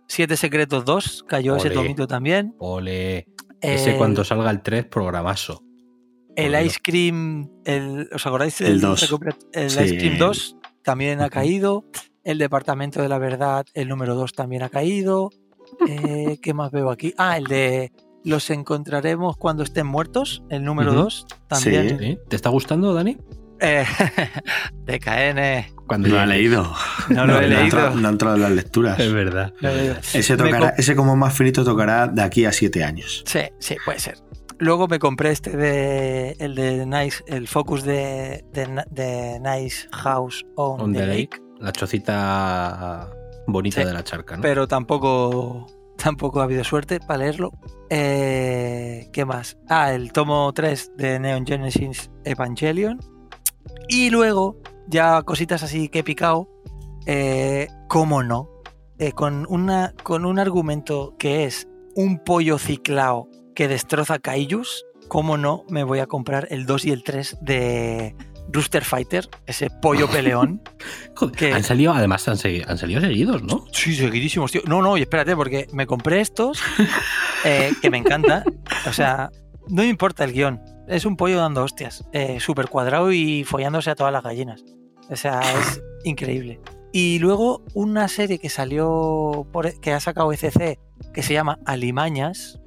Siete Secretos 2, cayó ese Ole. tomito también. Ole. Ese El- cuando salga el 3, programazo. El. Ice Cream, el, ¿os acordáis? El dos. recopila- El Sí. Ice Cream 2 también ha caído. El Departamento de la Verdad, el número 2 también ha caído. Eh, ¿Qué más veo aquí? Ah, el de Los encontraremos cuando estén muertos, el número Ujú. 2 también. ¿Sí? ¿Te está gustando, Dani? Eh, DKN, Cuando No lo llegues. leído. no lo he ha leído. entrado- no ha entrado en las lecturas. Es verdad. No. Ese, tocará, como más finito tocará de aquí a siete años. Sí, sí, puede ser. Luego me compré este de el de Nice, el Focus de, de, Nice House on, On the the Lake. Lake. La chocita bonita Sí, de la charca, ¿no? pero tampoco tampoco ha habido suerte para leerlo. Eh, ¿Qué más? Ah, el tomo 3 de Neon Genesis Evangelion. Y luego, ya cositas así que he picado. Eh, ¿Cómo no? Eh, con, una, con un argumento que es un pollo ciclao que destroza Kaijus. ¿Cómo no me voy a comprar el 2 y el 3 de Rooster Fighter? Ese pollo peleón. Joder, que- han salido, además han, segui- han salido seguidos, ¿no? Sí, seguidísimos, tío. No, no, y espérate, porque me compré estos, eh, que me encanta. O sea, no me importa el guion. Es un pollo dando hostias. Eh, Súper cuadrado y follándose a todas las gallinas. O sea, es increíble. Y luego una serie que salió, por, que ha sacado ECC, que se llama Alimañas,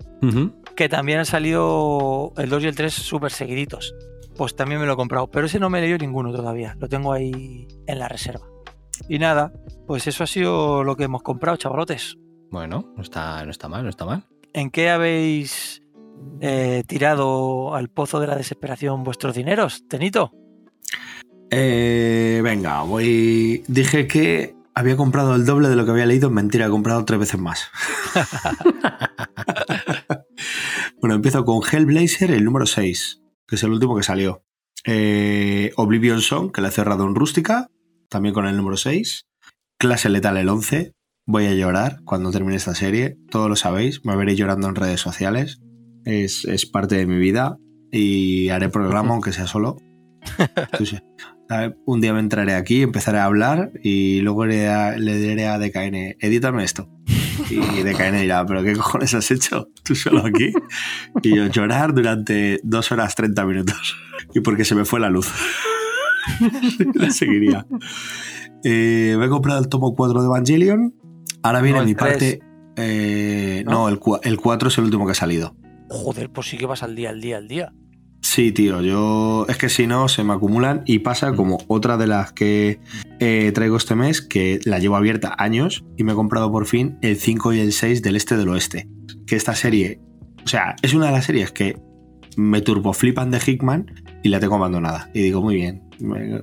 que también han salido el 2 y el 3 súper seguiditos. Pues también me lo he comprado, pero ese no me he leído ninguno todavía, lo tengo ahí en la reserva. Y nada, pues eso ha sido lo que hemos comprado, chavalotes. Bueno, no está, no está mal, no está mal. ¿En qué habéis eh, tirado al pozo de la desesperación vuestros dineros, Tenito? Eh, venga, voy. Dije que había comprado el doble de lo que había leído. Mentira, he comprado tres veces más. bueno, empiezo con Hellblazer, el número 6, que es el último que salió. Eh, Oblivion Song, que le he cerrado en rústica, también con el número 6. Clase Letal, el 11. Voy a llorar cuando termine esta serie. Todos lo sabéis, me veré llorando en redes sociales. Es, es parte de mi vida y haré programa, aunque sea solo. Un día me entraré aquí, empezaré a hablar y luego le, diré a DKN, edítame esto. Y DKN dirá, ¿pero qué cojones has hecho? ¿Tú solo aquí? Y yo llorar durante dos horas 30 minutos. Y porque se me fue la luz. Le seguiría. Eh, me he comprado el tomo 4 de Evangelion. Ahora viene mi parte. Eh, ¿No? el, el 4 es el último que ha salido. Joder, pues sí que vas al día, al día, al día. Sí, tío, yo es que si no se me acumulan y pasa como otra de las que eh, traigo este mes, que la llevo abierta años y me he comprado por fin el 5 y el 6 del este del oeste. Que esta serie, o sea, es una de las series que me turboflipan de Hickman y la tengo abandonada. Y digo, muy bien,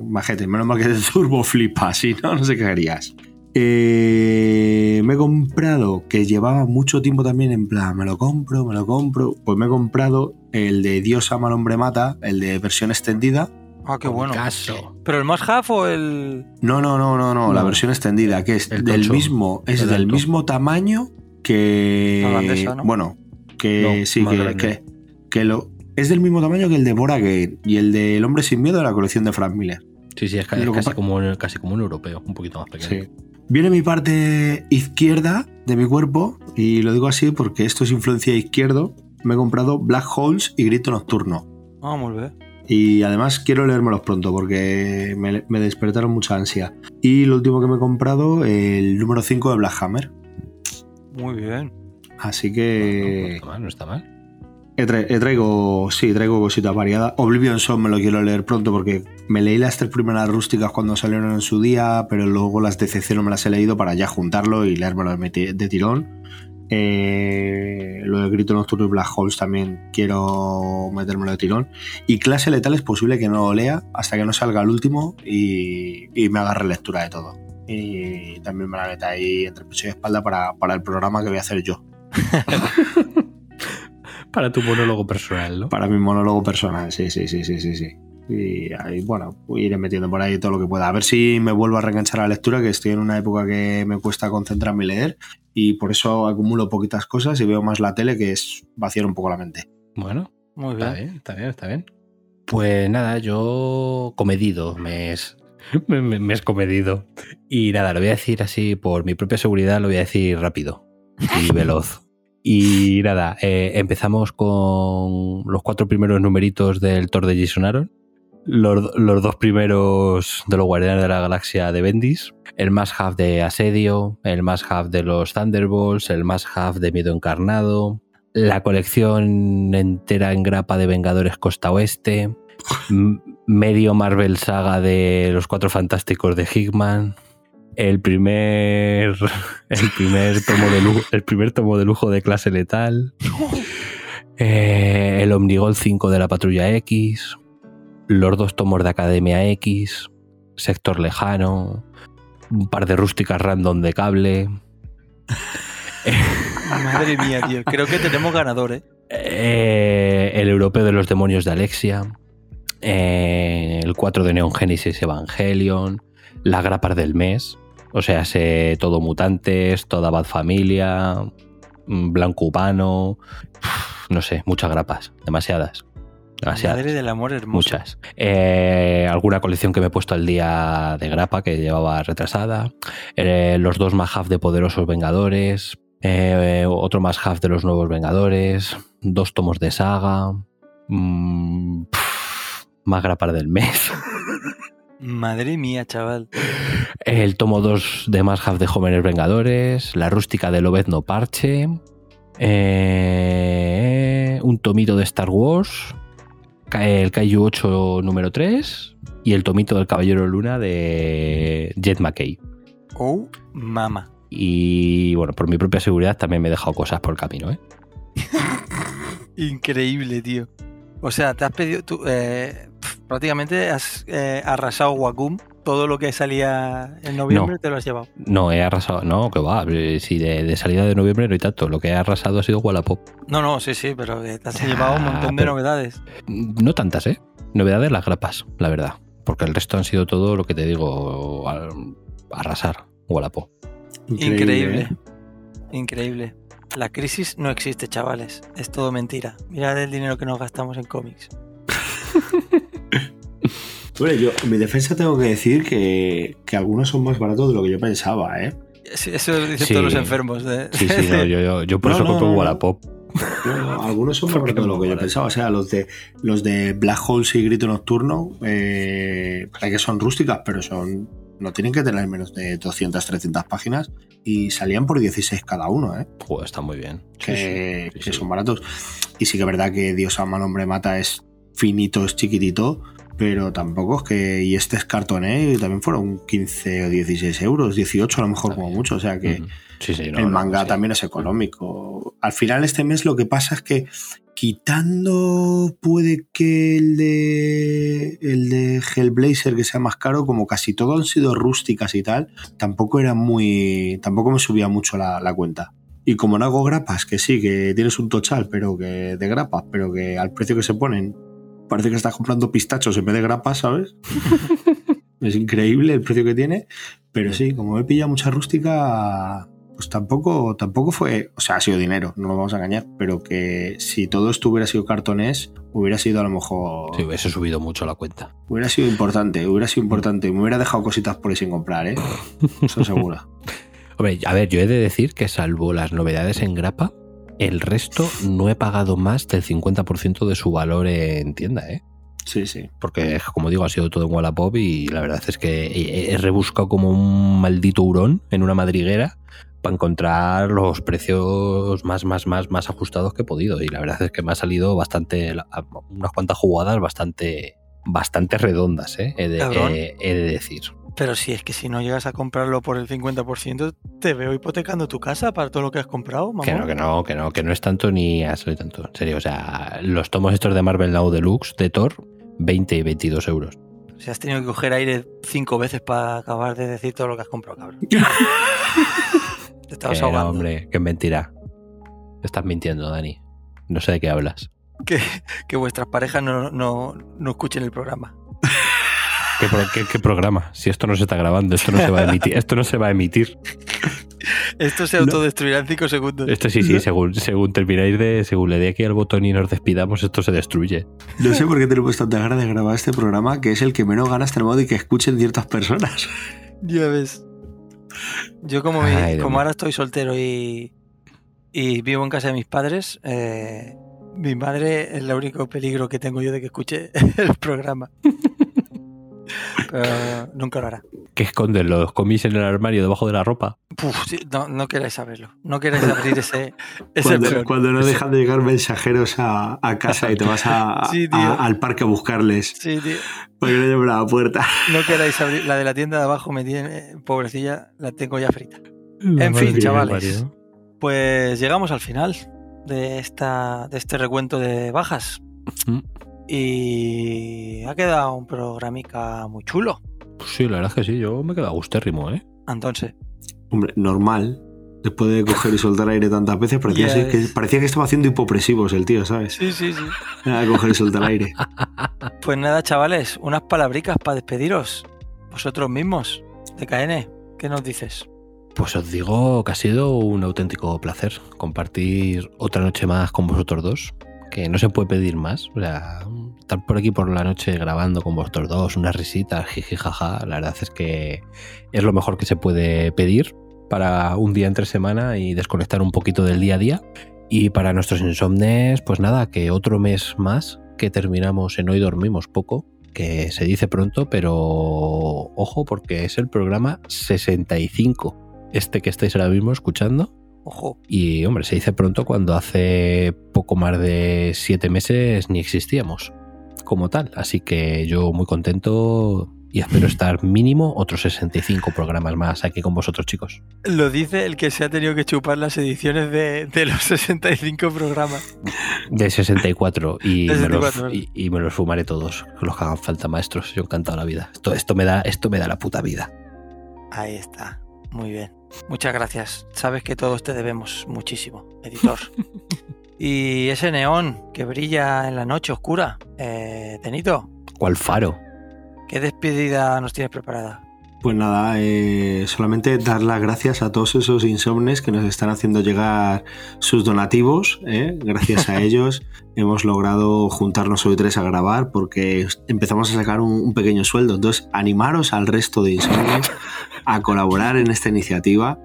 majete, menos mal que te turboflipa, si no, no sé qué harías. Eh, me he comprado, que llevaba mucho tiempo también en plan, me lo compro, me lo compro. Pues me he comprado el de Dios ama al hombre mata, el de versión extendida. Ah, qué bueno. Caso. ¿Pero el más half o el.? No, no, no, no, no, la versión extendida, que es del mismo, es del mismo tamaño que. Bueno, que sí, que, que, lo. Es del mismo tamaño que el de Bora y el de El hombre sin miedo de la colección de Frank Miller. Sí, sí, es, casi, como, casi como un europeo, un poquito más pequeño. Sí. Viene mi parte izquierda de mi cuerpo, y lo digo así porque esto es influencia izquierdo. Me he comprado Black Holes y Grito Nocturno. Ah, muy bien. Y además quiero leérmelos pronto porque me, despertaron mucha ansia. Y lo último que me he comprado, el número 5 de Black Hammer. Muy bien. Así que. No, está mal, no está mal. He, traigo, sí, traigo cositas variadas. Oblivion Song me lo quiero leer pronto porque me leí las tres primeras rústicas cuando salieron en su día, pero luego las de no me las he leído para ya juntarlo y leérmelo de tirón. Eh, lo de Grito Nocturno y Black Holes también quiero metérmelo de tirón. Y Clase Letal es posible que no lo lea hasta que no salga el último y, me agarre lectura de todo. Y también me la meta ahí entre pecho y espalda para, para el programa que voy a hacer yo. Para tu monólogo personal, ¿no? Para mi monólogo personal, sí, sí, sí, sí, sí, sí. Y ahí, bueno, iré metiendo por ahí todo lo que pueda. A ver si me vuelvo a reenganchar a la lectura, que estoy en una época que me cuesta concentrarme y leer, y por eso acumulo poquitas cosas y veo más la tele, que es vaciar un poco la mente. Bueno, muy bien. Está bien, está bien, está bien. Pues nada, yo comedido, me es, me, me, es comedido. Y nada, lo voy a decir así, por mi propia seguridad, lo voy a decir rápido y veloz. Y nada, eh, empezamos con los cuatro primeros numeritos del Thor de Jason Aaron. Los, dos primeros de los Guardianes de la Galaxia de Bendis, el más half de Asedio, el más half de los Thunderbolts, el más de Miedo Encarnado, la colección entera en grapa de Vengadores Costa Oeste, medio Marvel Saga de los Cuatro Fantásticos de Hickman, el primer el primer tomo de lujo, el primer tomo de lujo de clase letal. Eh, el Omnigol 5 de la Patrulla X los dos tomos de Academia X Sector Lejano un par de rústicas random de cable madre mía tío creo que tenemos ganador ¿eh? eh el europeo de los demonios de Alexia eh, el 4 de Neon Genesis Evangelion las grapas del mes o sea, sé todo mutantes, toda bad familia, mm, blanco urbano, no sé, muchas grapas, demasiadas. Demasiadas. Madre del amor hermoso. Muchas. Eh, alguna colección que me he puesto al día de grapa que llevaba retrasada. Eh, los dos más half de Poderosos Vengadores. Eh, otro más half de los Nuevos Vengadores. Dos tomos de saga. Mm, más grapas del mes. Madre mía, chaval. El tomo 2 de Más Half de Jóvenes Vengadores. La rústica de Lobezno Parche. Eh, un tomito de Star Wars, el Kaiju 8 número 3 y el tomito del Caballero Luna de Jet McKay. Oh, mama. Y bueno, por mi propia seguridad también me he dejado cosas por el camino, ¿eh? Increíble, tío. O sea, te has pedido. Tú, eh, prácticamente has eh, arrasado Wacom. Todo lo que salía en noviembre No. te lo has llevado. No, he arrasado, no, que va, eh, si de, de salida de noviembre no hay tanto, lo que he arrasado ha sido Wallapop. No, no, sí, sí, pero te has Ah, llevado un montón de novedades. No tantas, ¿eh? Novedades las grapas, la verdad. Porque el resto han sido todo lo que te digo, al- arrasar, Wallapop. Increíble. ¿eh? Increíble. La crisis no existe, chavales. Es todo mentira. Mirad el dinero que nos gastamos en cómics. Bueno, yo en mi defensa tengo que decir que, que algunos son más baratos de lo que yo pensaba, ¿eh? Sí, Eso dicen Sí. todos los enfermos. De... Sí, sí, no, yo, yo- yo por No, eso no, compro. Wallapop. No, no, algunos son más baratos de lo que yo pensaba. O sea, los de los de Black Holes y Grito Nocturno, eh, parece que son rústicas, pero son no tienen que tener menos de 200, 300 páginas y salían por 16 cada uno, ¿eh? Joder, está muy bien. Sí, que, sí, sí, que sí. son baratos. Y sí que es verdad que Dios ama al hombre mata es finito, es chiquitito, pero tampoco es que. Y este es cartoné y también fueron 15 o 16 euros, 18 a lo mejor como mucho. O sea que. Sí, sí, no, el no, manga sí. también es económico. Al final, este mes lo que pasa es que quitando puede que el de el de Hellblazer que sea más caro, como casi todo han sido rústicas y tal, tampoco era muy. tampoco me subía mucho la, la cuenta. Y como no hago grapas, que sí, que tienes un tochal, pero que de grapas, pero que al precio que se ponen, parece que estás comprando pistachos en vez de grapas, ¿sabes? es increíble el precio que tiene. Pero sí, como me pilla mucha rústica, pues tampoco, tampoco fue, o sea, ha sido dinero, no nos vamos a engañar, pero que si todo esto hubiera sido cartonés, hubiera sido a lo mejor, Sí, hubiese subido mucho la cuenta. hubiera sido importante, hubiera sido importante, me hubiera dejado cositas por ahí sin comprar, ¿eh? Eso seguro. Hombre, a ver, yo he de decir que salvo las novedades en grapa, el resto no he pagado más del 50% de su valor en tienda, ¿eh? Sí, sí. Porque, como digo, ha sido todo en Wallapop y la verdad es que he, rebuscado como un maldito hurón en una madriguera para encontrar los precios más, más, más, más ajustados que he podido. Y la verdad es que me ha salido bastante, unas cuantas jugadas bastante, bastante redondas, ¿eh? he, de, Cabrón. he- he de decir. Pero si es que si no llegas a comprarlo por el 50%, te veo hipotecando tu casa para todo lo que has comprado, mamá. Que no, que no, que no, que no es tanto ni salido tanto. En serio, o sea, los tomos estos de Marvel Now Deluxe de Thor, 20 y 22 euros. O sea, has tenido que coger aire cinco veces para acabar de decir todo lo que has comprado, cabrón. Te estabas Que no, ahogando. hombre, que es mentira. Estás mintiendo, Dani. No sé de qué hablas. Que, que vuestras parejas no, no, no escuchen el programa. ¿Qué, pro- qué- qué programa? Si esto no se está grabando, esto no se va a emitir. Esto no se va a emitir. Esto se autodestruirá en cinco segundos. Esto sí, sí, según, según termináis de. Según le dé aquí al botón y nos despidamos, esto se destruye. No sé por qué tenemos tanta ganas de grabar este programa, que es el que menos ganas tenemos de que escuchen ciertas personas. Ya ves. Yo como, Ay, como ahora estoy soltero y, y vivo en casa de mis padres, eh, mi madre es el único peligro que tengo yo de que escuche el programa. Pero nunca lo hará. ¿Qué esconden los cómics en el armario debajo de la ropa? Puf, no, no queráis saberlo. No queráis abrir ese, ese Cuando, no Ese- dejan de llegar mensajeros a, a casa y te vas a- Sí, tío. a- al parque a buscarles Sí, tío. porque no la puerta. No queráis abrir. La de la tienda de abajo me tiene, pobrecilla, la tengo ya frita. La En fin, chavales. Pues llegamos al final de, esta, de este recuento de bajas. Mm. Y ha quedado un programica muy chulo. Pues sí, la verdad es que sí, yo me he quedado gustérrimo, ¿eh? Entonces, Hombre, normal. Después de coger y soltar aire tantas veces, parecía, que, parecía que estaba haciendo hipopresivos el tío, ¿sabes? sí, sí, sí. Coger y soltar aire. Pues nada, chavales, unas palabricas para despediros. Vosotros mismos, de KN, ¿qué nos dices? Pues os digo que ha sido un auténtico placer compartir otra noche más con vosotros dos. Que no se puede pedir más. O sea, estar por aquí por la noche grabando con vosotros dos, unas risitas, jiji, jaja. La verdad es que es lo mejor que se puede pedir para un día entre semana y desconectar un poquito del día a día. Y para nuestros insomnes, pues nada, que otro mes más que terminamos en Hoy Dormimos Poco, que se dice pronto, pero ojo porque es el programa 65 este que estáis ahora mismo escuchando, Ojo. Y hombre, se dice pronto cuando hace poco más de siete meses ni existíamos como tal. Así que yo muy contento y espero estar mínimo otros 65 programas más aquí con vosotros, chicos. Lo dice el que se ha tenido que chupar las ediciones de, de los 65 programas. De 64 y, De me, 64, los, ¿verdad? y, y me los fumaré todos, los que hagan falta, maestros. Yo encantado la vida. Esto, esto, me da, esto me da la puta vida. Ahí está. Muy bien. Muchas gracias. Sabes que todos te debemos muchísimo, editor. y ese neón que brilla en la noche oscura. Eh, Tenito, ¿Cuál faro? ¿qué despedida nos tienes preparada? Pues nada, eh, solamente dar las gracias a todos esos insomnes que nos están haciendo llegar sus donativos. ¿eh? Gracias a ellos hemos logrado juntarnos hoy tres a grabar porque empezamos a sacar un, un pequeño sueldo. Entonces, animaros al resto de insomnes a colaborar en esta iniciativa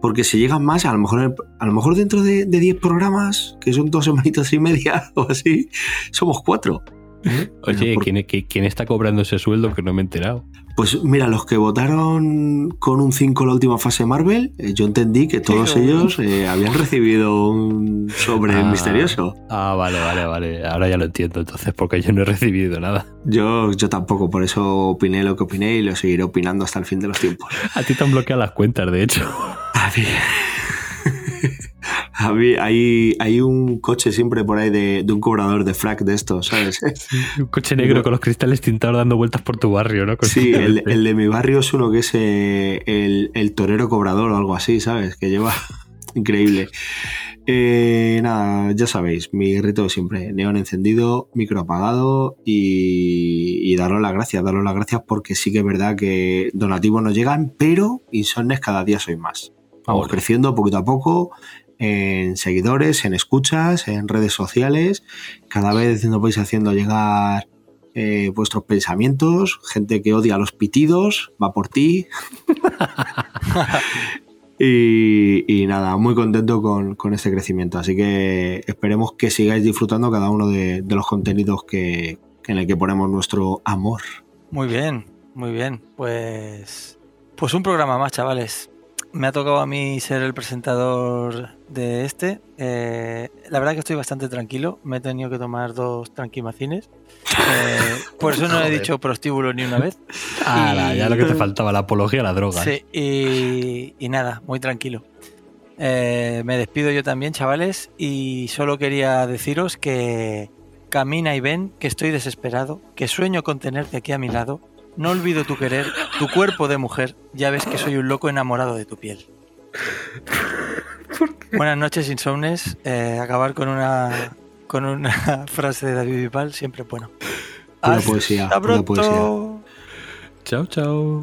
porque si llegan más, a lo mejor, a lo mejor dentro de de 10 programas, que son dos semanitas y media o así, somos cuatro. Oye, Por- ¿quién, está cobrando ese sueldo que no me he enterado? Pues mira, los que votaron con un 5 la última fase Marvel, eh, yo entendí que todos ellos eh, habían recibido un sobre Ah. misterioso. Ah, vale, vale, vale. Ahora ya lo entiendo entonces, porque yo no he recibido nada. Yo, yo tampoco, por eso opiné lo que opiné y lo seguiré opinando hasta el fin de los tiempos. A ti te han bloqueado las cuentas, de hecho. A mí, a mí hay, hay un coche siempre por ahí de, de un cobrador de frac de estos, ¿sabes? Un coche negro con los cristales tintados dando vueltas por tu barrio, ¿no? Sí, el, de mi barrio es uno que es eh, el, el torero cobrador o algo así, ¿sabes? Que lleva increíble. Eh, nada, ya sabéis, mi rito siempre, neón encendido, micro apagado y, y daros las gracias, daros las gracias porque sí que es verdad que donativos no llegan, pero insomnes cada día soy más. Vamos creciendo poquito a poco en seguidores, en escuchas, en redes sociales. Cada vez nos vais haciendo llegar eh, vuestros pensamientos, gente que odia los pitidos, va por ti. y, y nada, muy contento con, con este crecimiento. Así que esperemos que sigáis disfrutando cada uno de, de los contenidos que, en el que ponemos nuestro amor. Muy bien, muy bien. Pues, pues un programa más, chavales. Me ha tocado a mí ser el presentador de este. Eh, la verdad que estoy bastante tranquilo. Me he tenido que tomar dos tranquimacines. Eh, por eso no he dicho prostíbulo ni una vez. Ala, ya lo que te Y- faltaba, la apología a la droga. Sí, y, y nada, muy tranquilo. Eh, me despido yo también, chavales, y solo quería deciros que camina y ven, que estoy desesperado, que sueño con tenerte aquí a mi lado. No olvido tu querer, tu cuerpo de mujer. Ya ves que soy un loco enamorado de tu piel. Buenas noches, insomnes. Eh, acabar con una con una frase de David Bisbal siempre es bueno. Pura Hasta poesía, pronto. poesía. Chao, chao.